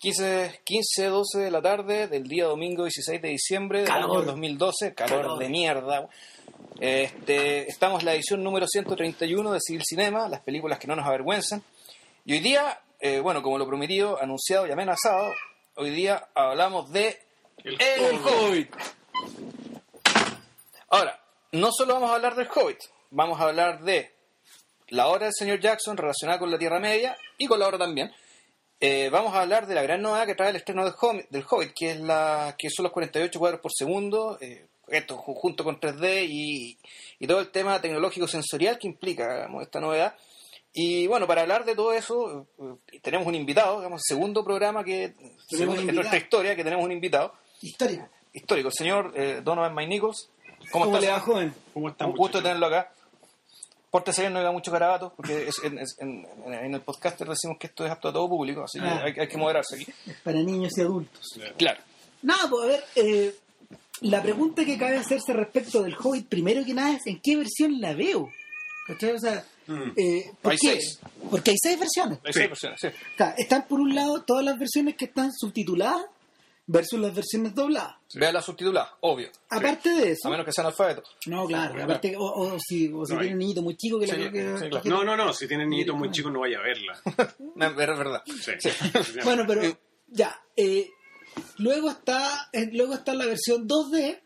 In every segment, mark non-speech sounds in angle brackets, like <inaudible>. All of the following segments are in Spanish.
15, 15, 12 de la tarde del día domingo 16 de diciembre del Calor. año 2012. Calor, Calor. de mierda. Este, estamos en la edición número 131 de Civil Cinema, las películas que no nos avergüenzan. Y hoy día, eh, bueno, como lo prometido, anunciado y amenazado, hoy día hablamos de El El Hobbit. Ahora, no solo vamos a hablar del Hobbit, vamos a hablar de la obra del señor Jackson relacionada con la Tierra Media y con la obra también. Eh, vamos a hablar de la gran novedad que trae el estreno del Hobbit, del Hobbit, que es la que son los 48 cuadros por segundo, eh, esto ju- junto con 3D y, y todo el tema tecnológico sensorial que implica digamos, esta novedad. Y bueno, para hablar de todo eso, eh, tenemos un invitado, digamos, segundo programa que en nuestra historia que tenemos un invitado Histórico. histórico, el señor eh, Donovan May Nichols. ¿Cómo, ¿Cómo estás? le va, joven? ¿Cómo están, Un gusto tenerlo acá. Pórtese bien, no diga mucho carabato, porque es- en, es- en- en- en el podcast decimos que esto es apto a todo público, así que Ah. hay, hay que moderarse aquí. Es para niños y adultos. Claro. Nada, pues a ver, eh, la pregunta que cabe hacerse respecto del Hobbit, primero que nada, es en qué versión la veo. ¿Cachai? O sea, Mm. eh, ¿por Hay qué? seis. Porque hay seis versiones. Hay Sí. seis versiones, sí. Están por un lado todas las versiones que están subtituladas versus las versiones dobladas. Vea la subtitulada, obvio. Aparte de eso, A menos que sean alfabetos. no, claro, aparte, o, o si, o si No, tiene hay- un niñito muy chico que Sí, la que, sí, claro. que- No, no, no, si tienen niñitos muy chicos no vaya a verla. <laughs> No, Es verdad. Sí. Sí. <laughs> Bueno, pero Eh, ya. eh, luego está eh, luego está la versión 2D,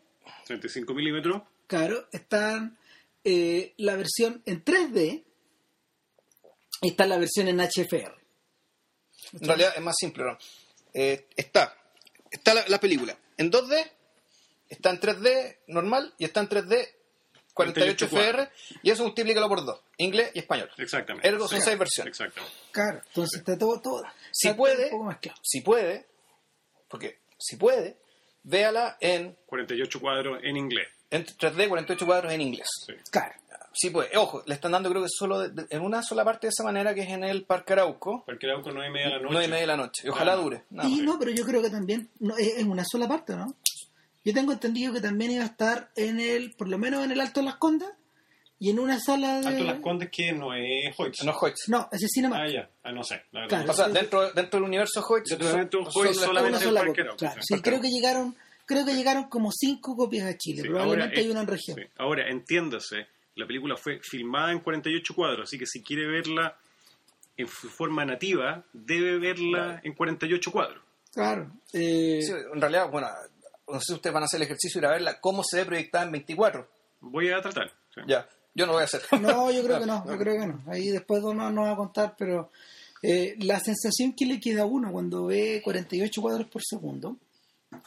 35 milímetros. claro, está eh, la versión en 3D, y está la versión en HFR. En realidad es más simple, ¿no? Eh, está está la, la película en 2D, está en 3D normal y está en 3D 48 FR y eso multiplícalo por dos, inglés y español. Exactamente. Ergo son Sí. seis versiones. Exactamente. Claro, entonces está todo, todo. Si está puede, un poco más claro. si puede, porque si puede, véala en, 48 cuadros en inglés. en 3D 48 cuadros en inglés. Sí. Claro. Sí puede. Ojo, le están dando creo que solo de- de- en una sola parte de esa manera que es en el Parque Arauco, Porque era con 9 y media de la noche. 9 y media de la noche. Y ojalá Ah. dure. nada y no, pero yo creo que también no, es en una sola parte, ¿no? Yo tengo entendido que también iba a estar en el, por lo menos en el Alto de las Condas y en una sala de... Alto Las Condes que no es Hoyts. No es Hoyts. No, ese es Cinema. Ah, ya. Ah, no sé. La Claro. O sea, dentro, dentro del universo Hoyts. Dentro del son- universo son Hoyts las- solamente- una sola el. Parque Claro, Arauco, sí, el creo Parque que llegaron, creo que llegaron como cinco copias a Chile. Sí, Probablemente ahora, hay eh, una en región. sí. Ahora, entiéndase, la película fue filmada en 48 cuadros, así que si quiere verla en su forma nativa, debe verla en 48 cuadros. Claro. eh, Sí, en realidad, bueno, no sé si ustedes van a hacer el ejercicio y ir a verla cómo se ve proyectada en 24. Voy a tratar. sí. Ya, yo no voy a hacer. No, yo creo que <laughs> no, yo creo que no. Ahí después no nos va a contar, pero eh, la sensación que le queda a uno cuando ve 48 cuadros por segundo,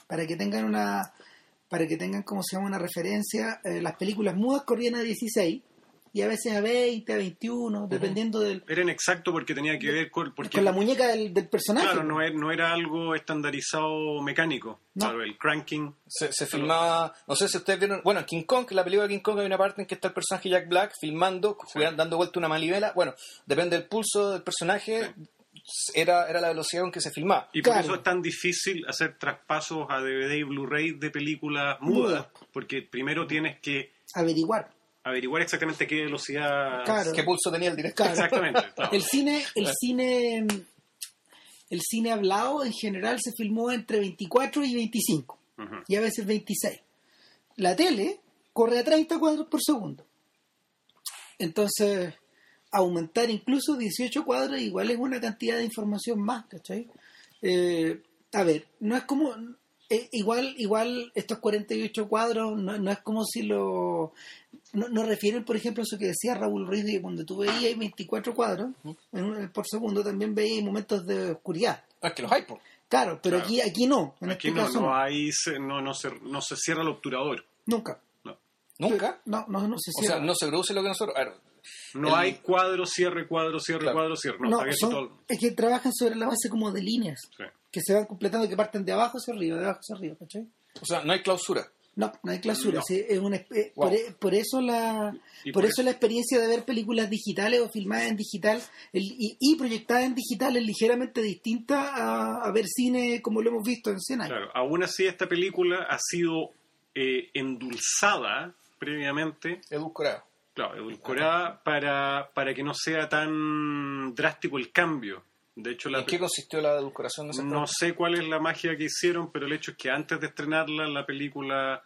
para que tengan una, para que tengan como se llama una referencia, eh, las películas mudas corrían a 16 y a veces a 20, a 21, dependiendo del, Era inexacto porque tenía que ver con... Porque, con la muñeca del, del personaje. Claro, no era, no era algo estandarizado mecánico. No. Claro, el cranking. Se, se filmaba, no sé si ustedes vieron, bueno, en King Kong, en la película de King Kong hay una parte en que está el personaje Jack Black filmando, jugando- dando vuelta una manivela. Bueno, depende del pulso del personaje, era, era la velocidad con que se filmaba. Y por Claro. eso es tan difícil hacer traspasos a DVD y Blu-ray de películas mudas. Porque primero tienes que Averiguar. averiguar exactamente qué velocidad... Claro. ¿Qué pulso tenía el director? Claro. Exactamente. claro. El cine, el cine, el cine hablado en general se filmó entre 24 y 25 Ujú. y a veces 26. La tele corre a 30 cuadros por segundo. Entonces, aumentar incluso 18 cuadros igual es una cantidad de información más, ¿cachai? Eh, a ver, no es como... eh, igual, igual estos 48 cuadros no, no es como si lo... No, no refieren, por ejemplo, a eso que decía Raúl Ruiz, de que cuando tú veías 24 cuadros en un- por segundo, también veías momentos de oscuridad. Ah, es que los hay, po. Claro, pero Claro. aquí aquí no. En Aquí este no, caso no, hay, se- no, no, se, no se cierra el obturador. Nunca. Nunca. No, no, no se O cierra. sea, no se produce lo que nosotros... a ver, no El- hay cuadro, cierre, cuadro, cierre, Claro. cuadro, cierre. No, No, está abierto son- todo. es que trabajan sobre la base como de líneas Sí. que se van completando, que parten de abajo hacia arriba, de abajo hacia arriba, ¿cachai? o sea, no hay clausura. No, no hay clausura. No. sí, es una espe- Wow. por, e- por eso la por, por eso la experiencia de ver películas digitales o filmadas en digital el- y, y proyectadas en digital es ligeramente distinta a, a ver cine como lo hemos visto en 100 años. Claro, aún así esta película ha sido eh, endulzada previamente, Edulcorado. Claro, edulcorada para, para que no sea tan drástico el cambio. De hecho, la, ¿En qué consistió la edulcoración de no sé cuál es la magia que hicieron, pero el hecho es que antes de estrenarla, la película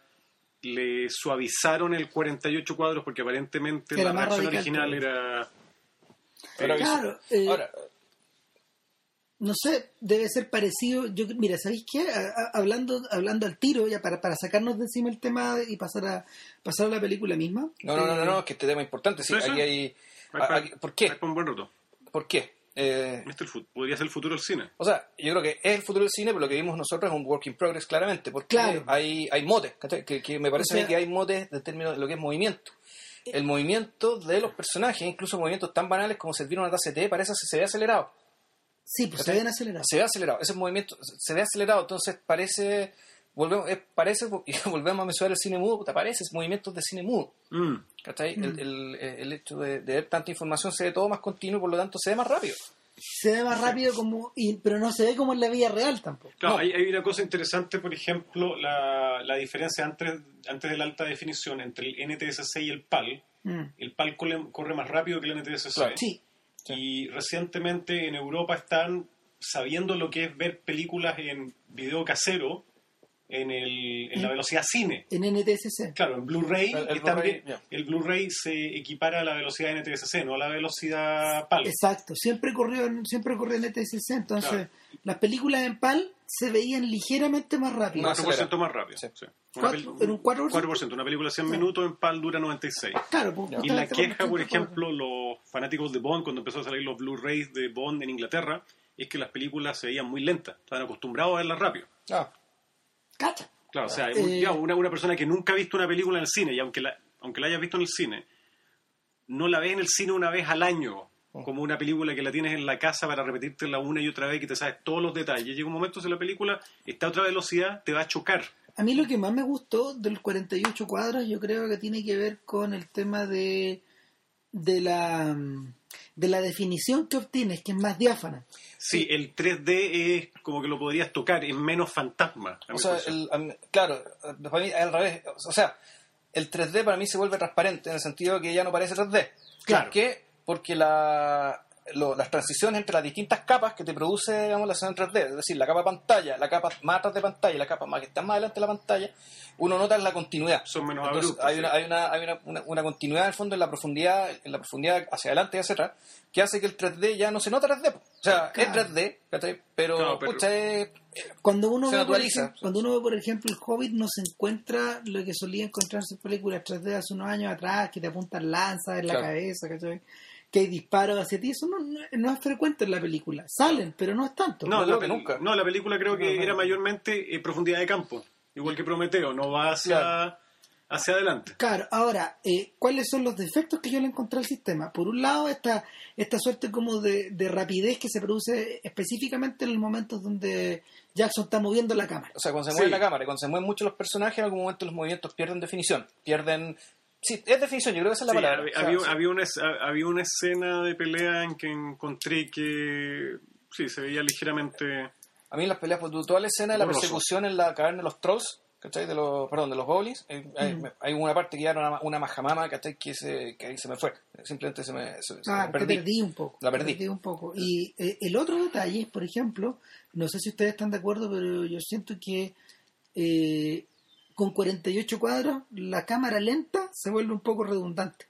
le suavizaron el 48 cuadros porque aparentemente Era la radical original todavía. era... Claro, eh, Ahora, no sé, debe ser parecido. Yo, mira, ¿sabéis qué? A- a- hablando, hablando al tiro, ya para, para sacarnos de encima el tema y pasar a, pasar a la película misma. no, no, no, no, eh, no, es que este tema es importante. Sí, Sí, sí. aquí hay. Aquí- ¿Por qué? hay pa un buen rato. ¿Por qué? Eh, Este el podría ser el futuro del cine. o sea, yo creo que es el futuro del cine, pero lo que vimos nosotros es un work in progress, claramente. Porque Claro. hay, hay motes, que, que me parece O sea- que hay motes de términos de lo que es movimiento. El movimiento de los personajes, incluso movimientos tan banales como servir una taza de té, parece que se ve acelerado. Sí, pues se ¿cachai? ven acelerados. Se ve acelerado. Ese movimiento se ve acelerado, entonces parece. Volvemos, es- parece, <laughs> y volvemos a mencionar el cine mudo, puta, parece movimientos de cine mudo. Mm. ¿cachai? Mm. El, el- el hecho de, de ver tanta información se ve todo más continuo y por lo tanto se ve más rápido. Se ve más rápido, como y, pero no se ve como en la vida real tampoco. Claro, No. hay, hay una cosa interesante, por ejemplo, la, la diferencia antes, antes de la alta definición entre el NTSC y el PAL. Mm. El PAL corre, corre más rápido que el NTSC. Claro. Sí, Y recientemente en Europa están sabiendo lo que es ver películas en video casero en, el, en la velocidad cine. en NTSC. Claro, en Blu-ray El- Blu-ray, ya. el Blu-ray se equipara a la velocidad NTSC, no a la velocidad PAL. Exacto, siempre corrió en, siempre corrió en NTSC, entonces Claro. las películas en PAL se veían ligeramente más rápido. Más 4% más rápido. Sí. sí. Una Cuatro- peli- ¿en un 4%? 4%. Una película de 100 Sí. minutos en PAL dura 96. Claro, pues, Y la queja, por ejemplo, los fanáticos de Bond, cuando empezó a salir los Blu-rays de Bond en Inglaterra, es que las películas se veían muy lentas. Estaban acostumbrados a verlas rápido. Ah, Cacha. Claro, o sea, Eh, un- digamos, una, una persona que nunca ha visto una película en el cine, y aunque la, aunque la hayas visto en el cine, no la ves en el cine una vez al año, Mm. como una película que la tienes en la casa para repetírtela una y otra vez, que te sabes todos los detalles. Llega un momento si la película está a otra velocidad, te va a chocar. A mí lo que más me gustó de los 48 cuadros yo creo que tiene que ver con el tema de, de la de la definición que obtienes, que es más diáfana. Sí, el 3D es como que lo podrías tocar, es menos fantasma. o sea, el- claro, para mí al revés. O sea, el 3D para mí se vuelve transparente en el sentido de que ya no parece 3D. Claro. ¿Por qué? Porque la, lo- las transiciones entre las distintas capas que te produce digamos, la escena en 3D, es decir, la capa pantalla, la capa más atrás de pantalla y la capa más que está más adelante de la pantalla, uno nota la continuidad. Son menos Entonces, abruptos, hay, sí. una, hay, una, hay una, una- una continuidad en el fondo en la profundidad, en la profundidad hacia adelante y hacia atrás, que hace que el 3D ya no se nota 3D. po. O sea, Claro. es 3D, ¿cachai? pero, Claro, pero- pucha, es- Cuando uno, Se ve, por ejemplo, cuando uno ve, por ejemplo, el Hobbit, no se encuentra lo que solía encontrarse en películas 3D hace unos años atrás, que te apuntan lanzas en la Claro. cabeza, ¿cachai? Que hay disparos hacia ti. Eso no, no, no es frecuente en la película. Salen, pero no es tanto. No, No la, nunca. no, la película creo que No, no. era mayormente eh, profundidad de campo, igual que Prometeo, no va hacia, Claro. hacia adelante. Claro, ahora, eh, ¿cuáles son los defectos que yo le encontré al sistema? Por un lado, esta, esta suerte como de, de rapidez que se produce específicamente en los momentos donde Jackson está moviendo la cámara. O sea, cuando se mueve Sí. la cámara y cuando se mueven mucho los personajes, en algún momento los movimientos pierden definición. Pierden. Sí, es definición, yo creo que esa es la Sí, palabra. había, O sea, había- sí. había una, es- había una escena de pelea en que encontré que sí, se veía ligeramente... A mí en las peleas, pues, toda la escena de la persecución en la caverna de los trolls, ¿cachai? De los, perdón, de los goblins. Hay, hay- Mm. hay una parte que ya era una, una majamama, ¿cachai? Que se, que ahí se me fue. Simplemente se me, se- se me Ah, te perdí. perdí un poco. La te perdí. un poco. Y eh, el otro detalle, por ejemplo, no sé si ustedes están de acuerdo, pero yo siento que eh, con 48 cuadros la cámara lenta se vuelve un poco redundante.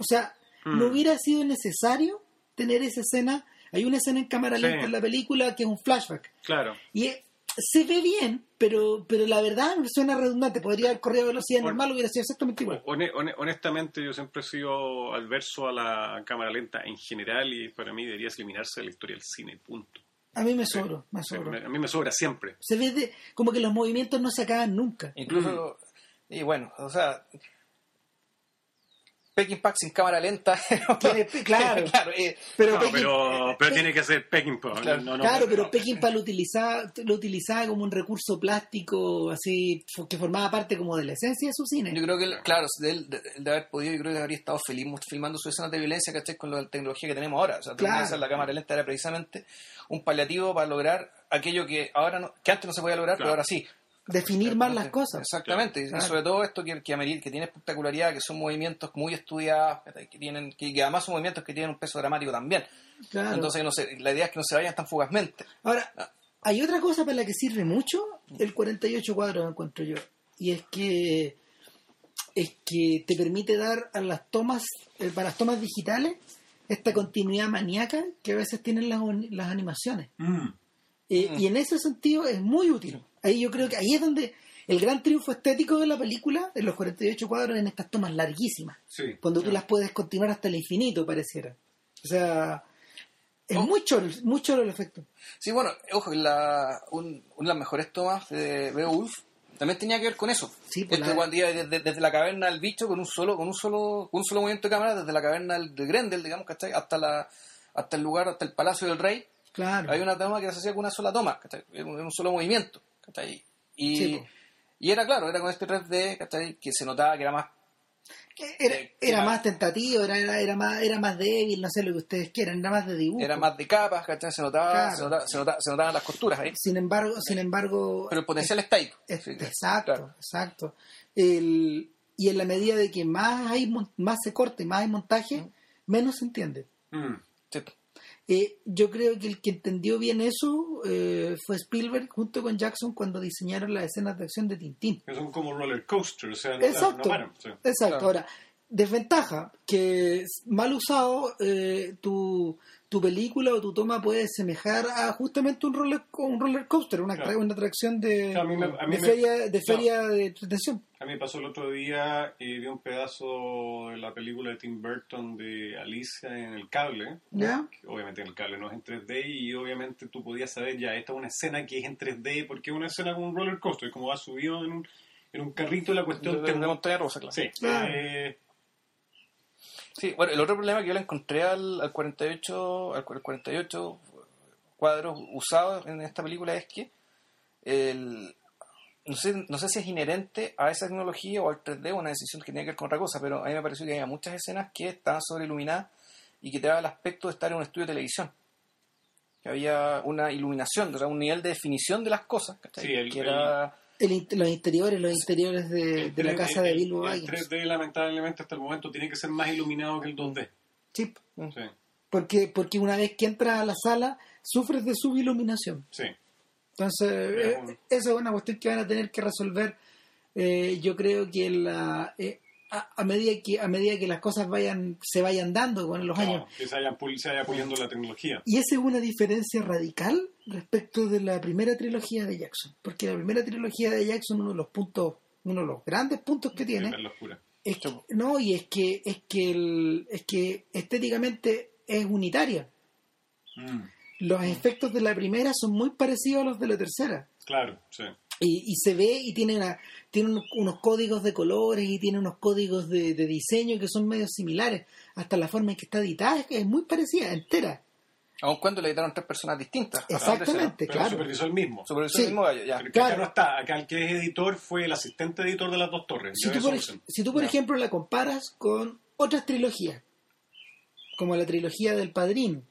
O sea, no Mm. hubiera sido necesario tener esa escena. Hay una escena en cámara Sí. lenta en la película que es un flashback. Claro. Y eh, se ve bien, pero, pero la verdad suena redundante. Podría haber corrido a velocidad normal, hubiera sido exactamente igual. Hone- hone- honestamente, yo siempre he sido adverso a la cámara lenta en general y para mí debería eliminarse de la historia del cine, punto. A mí me sobró, me Sí, me- a mí me sobra siempre. Se ve de, como que los movimientos no se acaban nunca. Incluso, y bueno, o sea, Peking Pack sin cámara lenta. <laughs> Tiene- claro. <laughs> claro, eh, Pero No, Pekín- pero, eh, pero tiene que ser Peckinpah. Claro. no, no, claro, no, pero no. Peckinpah lo utilizaba, lo utilizaba como un recurso plástico, así, que formaba parte como de la esencia de su cine. Yo creo que, él, claro, de, él- de, de haber podido, yo creo que habría estado feliz filmando sus escenas de violencia, ¿cachai? Con la tecnología que tenemos ahora. O sea, Claro. la cámara lenta era precisamente un paliativo para lograr aquello que ahora no- que antes no se podía lograr, Claro. pero ahora sí. Definir más las cosas. Exactamente, y sobre todo esto que, que, que tiene espectacularidad, que son movimientos muy estudiados, que, tienen, que, que además son movimientos que tienen un peso dramático también. Claro. Entonces, no sé, la idea es que no se vayan tan fugazmente. Ahora, hay otra cosa para la que sirve mucho el 48 cuadros, encuentro yo. Y es que es que te permite dar a las tomas, eh, para las tomas digitales, esta continuidad maníaca que a veces tienen las, las animaciones. Mm. Eh, Mm. Y en ese sentido es muy útil. Ahí yo creo que ahí es donde el gran triunfo estético de la película, en los 48 cuadros, en estas tomas larguísimas. Sí. Cuando tú Ya. las puedes continuar hasta el infinito, pareciera. O sea, es Oh. muy choro, muy choro el efecto. Sí, bueno, ojo, la, un- una de las mejores tomas de Beowulf también tenía que ver con eso. Sí, pues Este la- desde la caverna del bicho con un solo, con un solo, con un solo movimiento de cámara, desde la caverna del- de Grendel, digamos, ¿cachai? Hasta la, hasta el lugar, hasta el palacio del rey. Claro. Hay una toma que se hacía con una sola toma, ¿cachai? En un, solo movimiento, ¿cachai? Y, Sí, y era claro, era con este 3D, ¿cachai? Que se notaba que era más Era, Eh, era más tentativo, era, era, era más, era más débil, no sé lo que ustedes quieran, era más de dibujo. era más de capas, ¿cachai? Se notaba, Claro. se, notaba, se, notaba- se notaban las costuras ahí. Sin embargo, sin embargo, Pero el potencial está ahí. es- Sí, que- exacto, claro. exacto. El, y en la medida de que más hay mon- más se corte, más hay montaje, menos se entiende. Mm. Sí. Eh, yo creo que el que entendió bien eso eh, fue Spielberg junto con Jackson cuando diseñaron las escenas de acción de Tintín. Que son como roller coaster, o sea, no, Exacto. no paran. sí. Exacto. Claro. Ahora, desventaja, que mal usado, eh, tu, tu película o tu toma puede semejar a justamente un roller, un roller coaster, una, Claro. una atracción de, Claro, a mí me- a mí de me- feria, de, claro. feria de entretención. A mí me pasó el otro día y vi un pedazo de la película de Tim Burton de Alicia en el cable. ¿Ya? que Obviamente en el cable no es en 3D y obviamente tú podías saber ya, esta es una escena que es en 3D porque es una escena con un roller coaster, como va subido en un, en un carrito la cuestión De, de te- montaña rusa, claro. Sí, eh, Sí, bueno, el otro problema que yo le encontré al, al 48, al 48 cuadros usados en esta película es que el, no, sé, no sé si es inherente a esa tecnología o al 3D o una decisión que tenía que ver con otra cosa, pero a mí me pareció que había muchas escenas que estaban sobreiluminadas y que te daba el aspecto de estar en un estudio de televisión. Que había una iluminación, o sea, un nivel de definición de las cosas. Sí, el- que era... El los interiores, los interiores de, de la el- casa de el- Bilbo el Baggins. 3D lamentablemente hasta el momento tiene que ser más iluminado que el 2D. Sí, Sí, porque, porque una vez que entras a la sala, sufres de subiluminación. sí. Entonces, Es eh, esa es una cuestión que van a tener que resolver. eh, yo creo que la, eh, a, a medida que a medida que las cosas vayan se vayan dando con los años. Que se vaya, pul- se vaya puliendo la tecnología. Y esa es una diferencia radical respecto de la primera trilogía de Jackson. Porque la primera trilogía de Jackson, uno de los puntos, uno de los grandes puntos que tiene, es que, no, y es que, es que el- es que estéticamente es unitaria. Mm, Los efectos de la primera son muy parecidos a los de la tercera. claro, sí. Y, y se ve y tiene, una, tiene unos, unos códigos de colores y tiene unos códigos de, de diseño que son medio similares. Hasta la forma en que está editada es, es muy parecida, entera. Aun cuando le editaron tres personas distintas. Exactamente, Pero claro. supervisó el mismo. El Sí. mismo gallo, ya. Pero Claro. acá no está. Acá el que es editor fue el asistente editor de las dos torres. Si tú, por, Olsen. si tú, por Ya. ejemplo, la comparas con otras trilogías, como la trilogía del Padrino,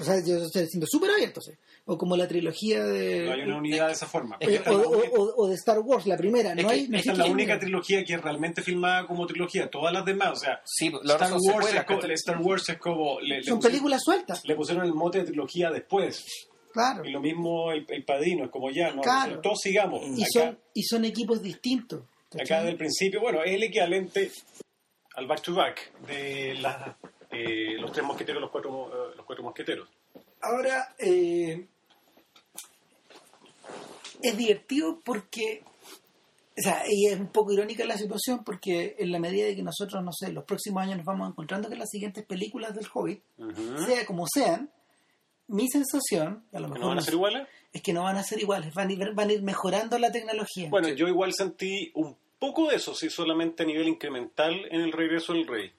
o sea, yo estoy siendo súper abierto, ¿sí? o como la trilogía de... No hay una unidad de esa forma. es que eh, Esta o, la o- o- o de Star Wars, la primera, Es no que hay... no esta es la única trilogía que es realmente filmada como trilogía. Todas las demás, o sea, Sí, la Star, Wars como. Star Wars es como... Le, le Son pusieron- películas sueltas, Le pusieron el mote de trilogía después. claro. Y lo mismo el, el padrino, es como ya, no, Claro. todos sigamos. Y Acá, son, y son equipos distintos. acá del principio, bueno, es el equivalente al back to back de las, eh, los tres mosqueteros, los cuatro, eh, los cuatro mosqueteros. Ahora, eh, es divertido porque, o sea, y es un poco irónica la situación porque en la medida de que nosotros, no sé, los próximos años nos vamos encontrando que las siguientes películas del Hobbit, sea como sean, mi sensación, a lo ¿Que mejor ¿No van a ser iguales? es que no van a ser iguales, van a ir, van a ir mejorando la tecnología. Bueno, yo igual sentí un poco de eso, sí, solamente a nivel incremental en el regreso del rey.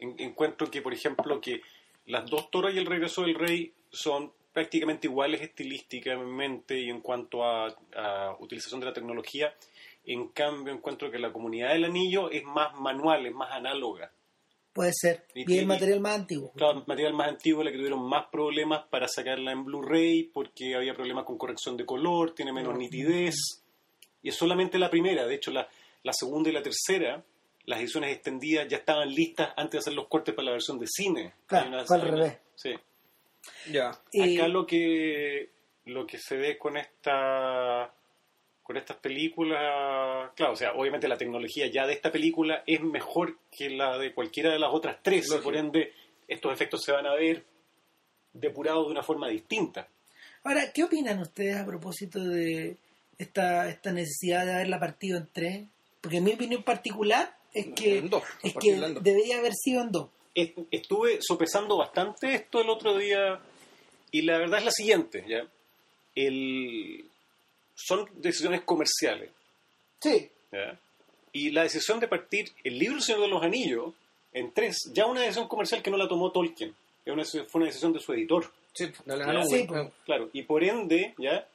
En- encuentro que, por ejemplo, que las dos torres y el regreso del rey son prácticamente iguales estilísticamente y en cuanto a, a utilización de la tecnología. En cambio, encuentro que la comunidad del anillo es más manual, es más análoga. Puede ser, y el material más antiguo. Claro, material más antiguo, la que tuvieron más problemas para sacarla en Blu-ray porque había problemas con corrección de color, tiene menos nitidez. Y es solamente la primera. De hecho, la, la segunda y la tercera, las ediciones extendidas ya estaban listas antes de hacer los cortes para la versión de cine. Claro, una- fue al una- revés. Sí. Ya. Y- Acá lo que lo que se ve con esta con estas películas, claro, o sea, obviamente la tecnología ya de esta película es mejor que la de cualquiera de las otras tres, Lógico. por ende estos efectos se van a ver depurados de una forma distinta. Ahora, ¿qué opinan ustedes a propósito de esta, esta necesidad de haberla partido en tres? Porque mi opinión particular es que, En dos, es que dos. debería haber sido en dos. Est- Estuve sopesando bastante esto el otro día y la verdad es la siguiente, ¿ya? El, son decisiones comerciales. Sí. ¿ya? Y la decisión de partir el libro El Señor de los Anillos en tres, ya una decisión comercial que no la tomó Tolkien, fue una decisión de su editor. Sí, dale Ya. a Sí, pues. Claro, y por ende, ¿ya?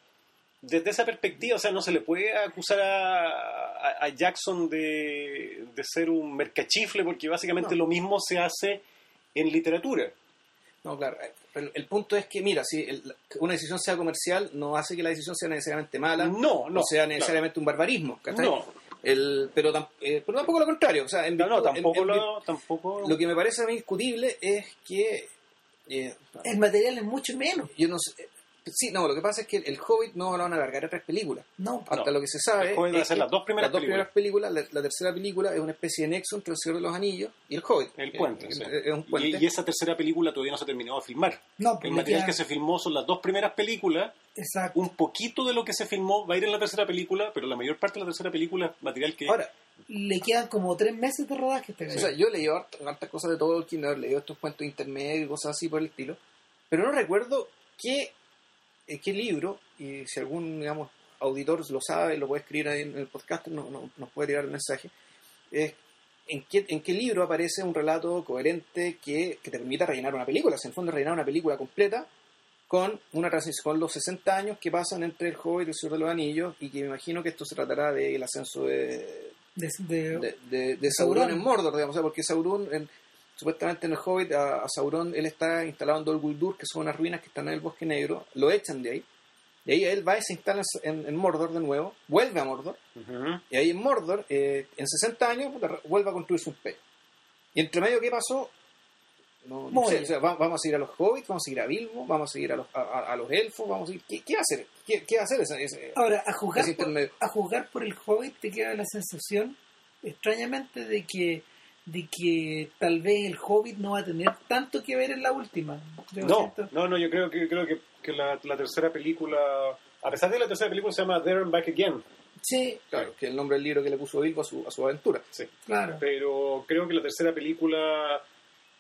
Desde esa perspectiva, o sea, no se le puede acusar a, a- a Jackson de, de ser un mercachifle, porque básicamente No. lo mismo se hace en literatura. No, claro. El, el punto es que, mira, si el- una decisión sea comercial, no hace que la decisión sea necesariamente mala. No, no, O sea claro. necesariamente un barbarismo. ¿cachai? No. El, pero, tam- eh, pero tampoco lo contrario. O sea, en No, no, en- tampoco en lo, tampoco... vir- lo que me parece a mí discutible es que. eh, El material es mucho menos. yo no sé. Sí, no, lo que pasa es que el Hobbit no lo van a alargar a tres películas. No, Hasta No. lo que se sabe. El Hobbit va a ser las dos primeras las dos primeras películas. La, la tercera película es una especie de nexo entre el Señor de los Anillos y el Hobbit. El Eh, puente, sí. Es un puente. Y, y esa tercera película todavía no se ha terminado de filmar. no, El material que se filmó son las dos primeras películas. Exacto. Un poquito de lo que se filmó va a ir en la tercera película, pero la mayor parte de la tercera película es material que... Ahora, Le quedan como tres meses de rodaje. Este O sea, yo he leído hart- hartas cosas de Tolkien, he leído estos cuentos intermedios y cosas así por el estilo, pero no recuerdo qué, qué libro, y si algún, digamos, auditor lo sabe, lo puede escribir ahí en el podcast, no, no- nos puede tirar el mensaje, es en qué, en qué libro aparece un relato coherente que, que te permita rellenar una película, o sea, en el fondo rellenar una película completa con una transición con los 60 años que pasan entre el Hobbit y el Señor de los Anillos, y que me imagino que esto se tratará del ascenso de, de, de- de, de, de Sauron Sauron. en Mordor, digamos, o sea, porque Sauron, en- supuestamente en el Hobbit, a, a Sauron, él está instalado en Dol Guldur, que son unas ruinas que están en el Bosque Negro, lo echan de ahí, y ahí él va y se instala en, en Mordor de nuevo, vuelve a Mordor, y ahí en Mordor, eh, en 60 años, puta, vuelve a construirse un imperio. Y entre medio, ¿qué pasó? No, sé, o sea, va- vamos a seguir a los hobbits, vamos a seguir a Bilbo, vamos a seguir a los, a, a- a los elfos, vamos a seguir... ¿Qué, qué va a hacer? ¿Qué, qué va a hacer ese, ese- Ahora, a juzgar, por, a juzgar por el Hobbit te queda la sensación, extrañamente, de que de que tal vez el Hobbit no va a tener tanto que ver en la última. Yo No, no, no, yo creo que, creo que, que la, la tercera película, a pesar de que la tercera película se llama There and Back Again, Sí, Claro, que es el nombre del libro que le puso Bilbo a su, a su aventura. sí, claro. pero creo que la tercera película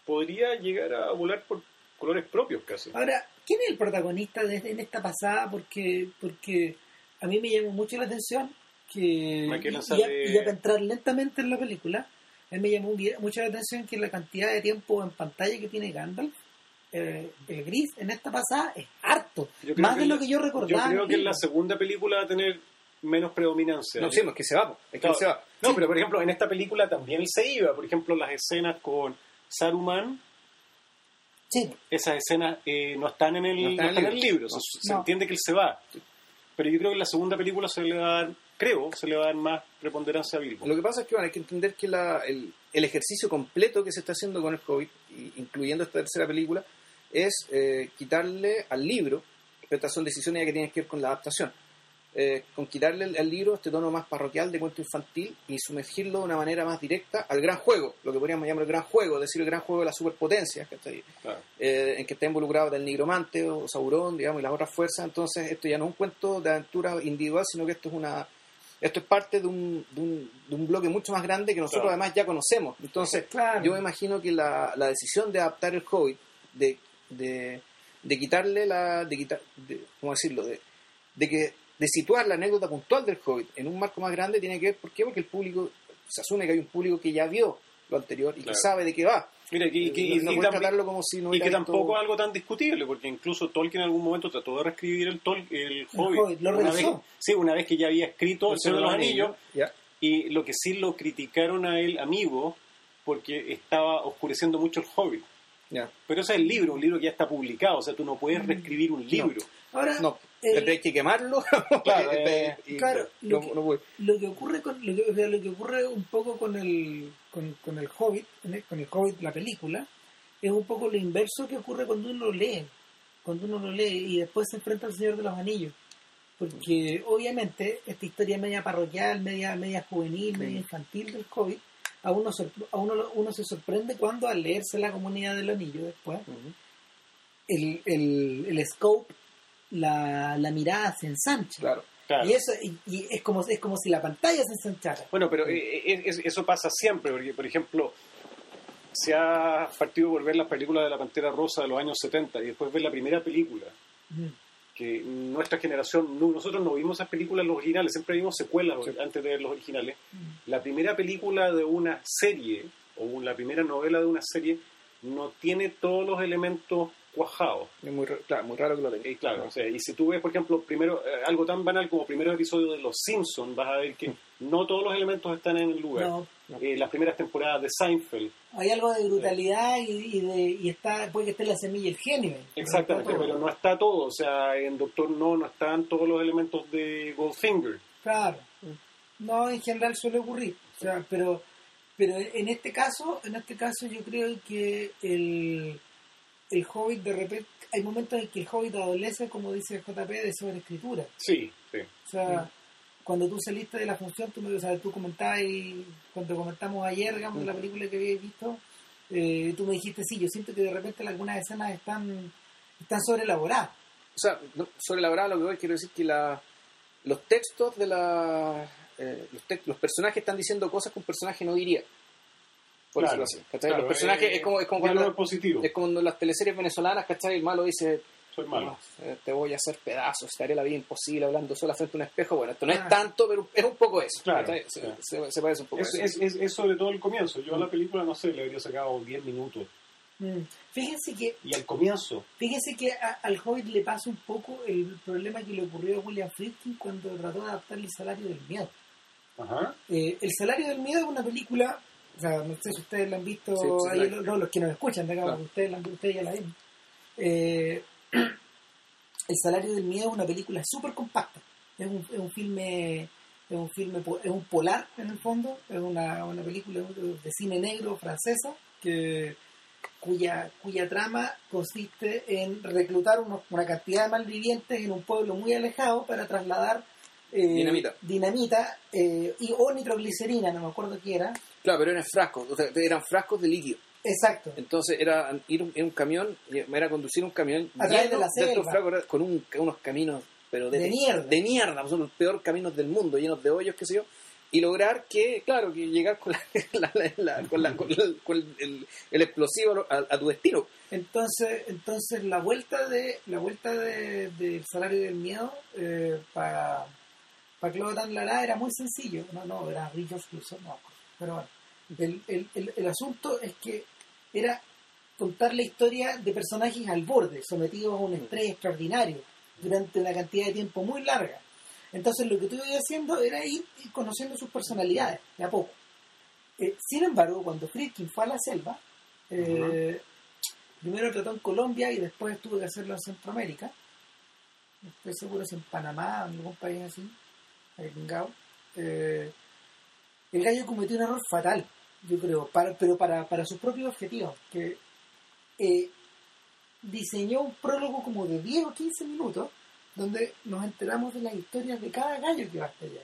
podría llegar a volar por colores propios casi. Ahora, ¿quién es el protagonista de, en esta pasada? Porque porque a mí me llamó mucho la atención que y, y a, y a entrar lentamente en la película, a mí me llamó mucho la atención que la cantidad de tiempo en pantalla que tiene Gandalf, eh, el gris, en esta pasada es harto, Yo creo más que de lo la- que yo Yo recordaba. creo el que en la segunda película va a tener menos predominancia. No, sí, es que se va, po, es que Claro. él se va. No, pero por ejemplo, en esta película también él se iba. Por ejemplo, las escenas con Saruman, Sí, esas escenas eh, no están en el, No en están el en el libro. Se, se No. entiende que él se va. Pero yo creo que en la segunda película se le va a dar, creo, se le va a dar más preponderancia a Bilbo. Lo que pasa es que bueno, hay que entender que la- el, el ejercicio completo que se está haciendo con el COVID, incluyendo esta tercera película, es eh, quitarle al libro, estas son decisiones ya que tienen que ver con la adaptación, eh, con quitarle al- libro este tono más parroquial de cuento infantil y sumergirlo de una manera más directa al gran juego, lo que podríamos llamar el gran juego, es decir, el gran juego de la superpotencia, ¿cachai? Claro. eh, en que está involucrado el nigromante o Sauron, digamos, y las otras fuerzas. Entonces, esto ya no es un cuento de aventura individual, sino que esto es una esto es parte de un, de un, de un bloque mucho más grande que nosotros Claro. además ya conocemos. Entonces, Claro. yo me imagino que la, la decisión de adaptar el Hobbit, de, de, de quitarle la, de quitar, de, ¿cómo decirlo? De, de que de situar la anécdota puntual del Hobbit en un marco más grande tiene que ver, ¿por qué? Porque el público, se asume que hay un público que ya vio lo anterior y Claro. que sabe de qué va. Mira, no y, no y también- como si no y que tampoco es algo tan discutible, porque incluso Tolkien en algún momento trató de reescribir el, Tol el Hobbit. Hobbit, lo una vez, sí, una vez que ya había escrito El Señor de los Anillos, y lo que sí lo criticaron a él, amigo, porque estaba oscureciendo mucho el Hobbit. Pero ese es el libro, un libro que ya está publicado, o sea, tú no puedes reescribir un libro. Ahora, No, eh, tendréis que quemarlo. <laughs> Claro, <laughs> Y- eh, y- lo que- no voy. lo que ocurre con que, lo que ocurre un poco con el con, con el Hobbit con el, Hobbit la película es un poco lo inverso que ocurre cuando uno lo lee cuando uno lo lee y después se enfrenta al Señor de los Anillos. Porque obviamente esta historia media parroquial media media juvenil media infantil del Hobbit a uno a uno, uno se sorprende cuando al leerse la comunidad del anillo después el, el, el scope la, la mirada se ensancha. Claro. Claro. y eso y, y es como es como si la pantalla se ensanchara Bueno, pero eh, es- eso pasa siempre, porque, por ejemplo, se ha partido por ver las películas de la Pantera Rosa de los años 70 y después ver la primera película, que nuestra generación, no- nosotros no vimos esas películas los originales, siempre vimos secuelas Sí. antes de ver los originales. La primera película de una serie, o la primera novela de una serie, no tiene todos los elementos cuajados. Es muy, claro, muy raro que lo tenga. Eh, claro, o sea, y si tú ves, por ejemplo, primero eh, algo tan banal como primeros episodios de Los Simpsons, vas a ver que <laughs> no todos los elementos están en el lugar. No. Eh, las primeras temporadas de Seinfeld, hay algo de brutalidad y, y de y está puede que esté la semilla y el genio exactamente, pero no está todo. O sea, en Doctor No no están todos los elementos de Goldfinger. claro no en general suele ocurrir o sea pero pero en este caso en este caso yo creo que el el hobbit de repente hay momentos en que el hobbit adolece como dice JP de sobreescritura Sí, sí. o sea cuando tú saliste de la función tú me o sea, tú comentabas y cuando comentamos ayer digamos de la película que habías visto eh, tú me dijiste sí yo siento que de repente algunas escenas están están sobreelaboradas O sea, no, sobre la verdad lo que voy quiero decir que la, los textos de la... eh, los, tex- los personajes están diciendo cosas que un personaje no diría. Por Claro, decirlo así. ¿cachai? claro, los personajes eh, es como, es como cuando, positivo. es como cuando en las teleseries venezolanas, ¿cachai? El malo dice, Soy malo. "No, eh, te voy a hacer pedazos, te haré la vida imposible hablando sola frente a un espejo. Bueno, esto no Ah. es tanto, pero es un poco eso. Claro. Se, claro. se- se parece un poco Es, a eso. es, es, es sobre todo el comienzo. Yo a la película, no sé, le habría sacado 10 minutos. Mm. fíjense que Y al comienzo, Fíjese que a- al Hobbit le pasa un poco el problema que le ocurrió a William Friedkin cuando trató de adaptar el salario del miedo. ajá, Eh, el salario del miedo es una película, o sea, no sé si ustedes la han visto, Sí, sí, ahí, la- no, los que nos escuchan, Claro. ustedes, la, ustedes ya la ven. Eh, <clears throat> el salario del miedo es una película súper compacta. Es un, es un filme, es un filme, es un polar en el fondo, es una, una película de cine negro francesa que cuya, cuya trama consiste en reclutar unos- una cantidad de malvivientes en un pueblo muy alejado para trasladar eh, Dinamita. dinamita, eh, y, o nitroglicerina, no me acuerdo qué era. Claro, pero eran frascos, o sea, eran frascos de líquido. Exacto. Entonces era ir en un camión, era conducir un camión A lleno de la estos frascos, con un- unos caminos pero de, De mierda. de mierda, son los peores caminos del mundo, llenos de hoyos, qué sé yo, y lograr que, claro, que llegar con, la, <laughs> la- la- con, la- con el, con el- el explosivo a, a tu destino. Entonces, entonces la vuelta de la vuelta de, del salario del miedo eh, para para Claude Lara era muy sencillo. No, no, era Richard Clouseau, no. Pero bueno, el, el, el, el asunto es que era contar la historia de personajes al borde, sometidos a un estrés extraordinario durante una cantidad de tiempo muy larga. Entonces lo que tú ibas haciendo era ir, ir conociendo sus personalidades, de a poco. Eh, sin embargo, cuando Friedkin fue a la selva, eh, primero trató en Colombia y después tuvo que hacerlo en Centroamérica. Estoy seguro si en Panamá en algún país así, pingado. Eh, el gallo cometió un error fatal, yo creo, para, pero para, para sus propios objetivos, que eh, diseñó un prólogo como de 10 o 15 minutos donde nos enteramos de las historias de cada gallo que va hasta allá.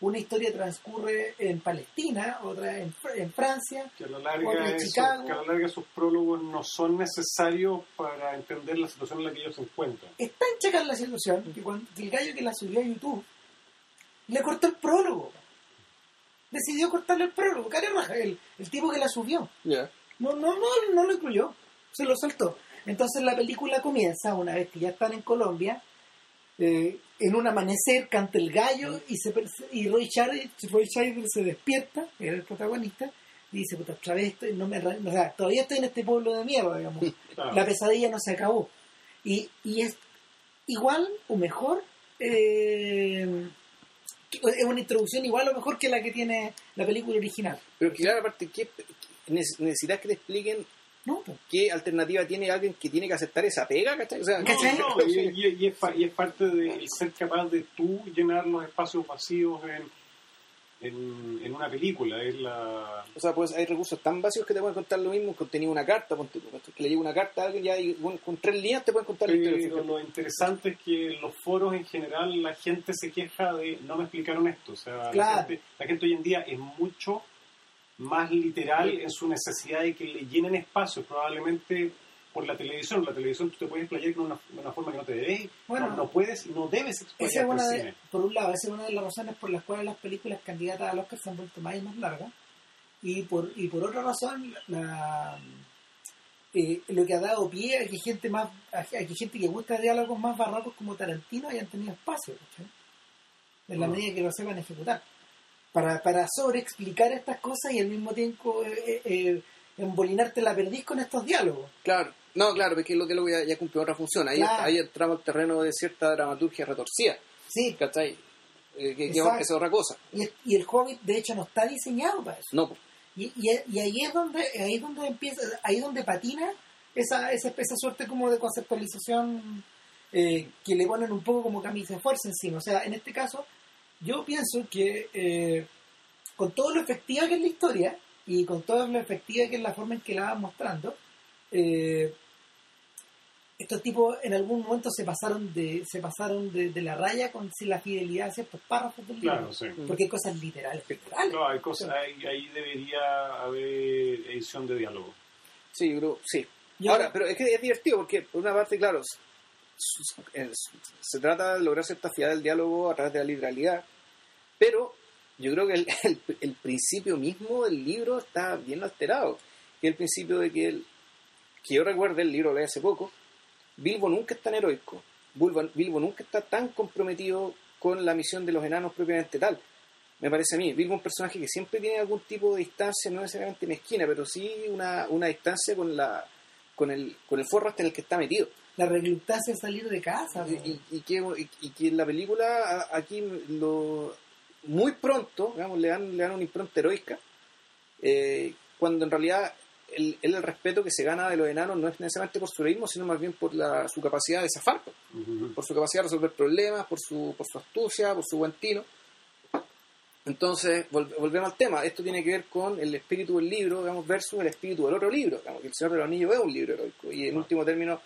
Una historia transcurre en Palestina, otra en, Fr- en Francia, que a la Otra larga, en esos, Chicago. que a la larga esos prólogos no son necesarios para entender la situación en la que ellos se encuentran. es tan chacal la situación que, cuando, que el gallo que la subió a YouTube le cortó el prólogo. Decidió cortarle el prólogo, cara raja, el, el tipo que la subió. No, no, no, no lo incluyó, se lo soltó. Entonces la película comienza, una vez que ya están en Colombia, eh, en un amanecer canta el gallo y, se, y Roy Scheider se despierta, que era el protagonista, y dice, puta, otra vez estoy, no me, o sea, todavía estoy en este pueblo de mierda, digamos. Claro. La pesadilla no se acabó. Y, y es igual o mejor, eh, es una introducción igual o mejor que la que tiene la película original. Pero claro, aparte, ¿qué, neces- necesitas que te expliquen No, pues. ¿Qué alternativa tiene alguien que tiene que aceptar esa pega? ¿cachai? O sea, No, ¿Cachai? no, y, y- y es, pa- y es parte de ser capaz de tú llenar los espacios vacíos en, en, en una película. Es la, O sea, pues hay recursos tan vacíos que te pueden contar lo mismo, un contenido de una carta, que le llegue una carta a alguien ya y bueno, con tres líneas te pueden contar la historia. Pero lo interesante es que en los foros en general la gente se queja de no me explicaron esto. O sea, la, gente, la gente hoy en día es mucho más literal en su necesidad de que le llenen espacios, probablemente por la televisión. La televisión tú te puedes explayar de una, de una forma que no te debes, Bueno. no, no puedes y no debes es explayarte de, cine. por un lado, esa es una de las razones por las cuales las películas candidatas al Oscar se han vuelto más y más largas. Y por, y por otra razón, la, eh, lo que ha dado pie a que gente más a, a que gente que busca diálogos más barrocos como Tarantino hayan tenido espacio. En la Mm. medida que lo sepan ejecutar. Para, para sobreexplicar estas cosas y al mismo tiempo eh, eh, embolinarte la perdiz con estos diálogos. Claro, no, claro, porque lo que luego ya, ya cumplió otra función. Ahí, Claro. ahí entramos al terreno de cierta dramaturgia retorcida, Sí, ¿cachai? Eh, que, es otra cosa. y, y el Hobbit de hecho no está diseñado para eso. No, pues, Y, y, y ahí es donde ahí es donde empieza ahí es donde patina esa, esa, esa suerte como de conceptualización eh, que le ponen un poco como camisa de fuerza encima o sea en este caso yo pienso que eh, con todo lo efectiva que es la historia y con todo lo efectiva que es la forma en que la van mostrando eh, estos tipos en algún momento se pasaron de se pasaron de, de la raya con si la fidelidad a ciertos párrafos del libro Claro, sí. porque hay cosas literales literales No, hay cosas, ahí, ahí debería haber edición de diálogo. sí, yo creo, sí. Ahora, pero es que es divertido porque, por una parte, claro, es- se trata de lograr cierta fidelidad del diálogo a través de la literalidad, pero yo creo que el, <laughs> el- el principio mismo del libro está bien alterado, que el principio de que, el, que yo recuerdo el libro lo leí hace poco, Bilbo nunca es tan heroico, Bilbo, Bilbo nunca está tan comprometido con la misión de los enanos propiamente tal. Me parece a mí, Bilbo es un personaje que siempre tiene algún tipo de distancia, no necesariamente mezquina, pero sí una, una distancia con la con el, con el forro hasta en el que está metido. la reluctancia de salir de casa. Y, po. y- y que, y, que en la película a- aquí lo muy pronto, digamos, le dan, le dan una impronta heroica, eh, cuando en realidad el, el, respeto que se gana de los enanos no es necesariamente por su heroísmo, sino más bien por la, su capacidad de zafar, por su capacidad de resolver problemas, por su, por su astucia, por su buen tino. Entonces, vol- volvemos al tema. Esto tiene que ver con el espíritu del libro, digamos, versus el espíritu del otro libro. Digamos, que el Señor de los Anillos es un libro heroico. Y en Ah. último término,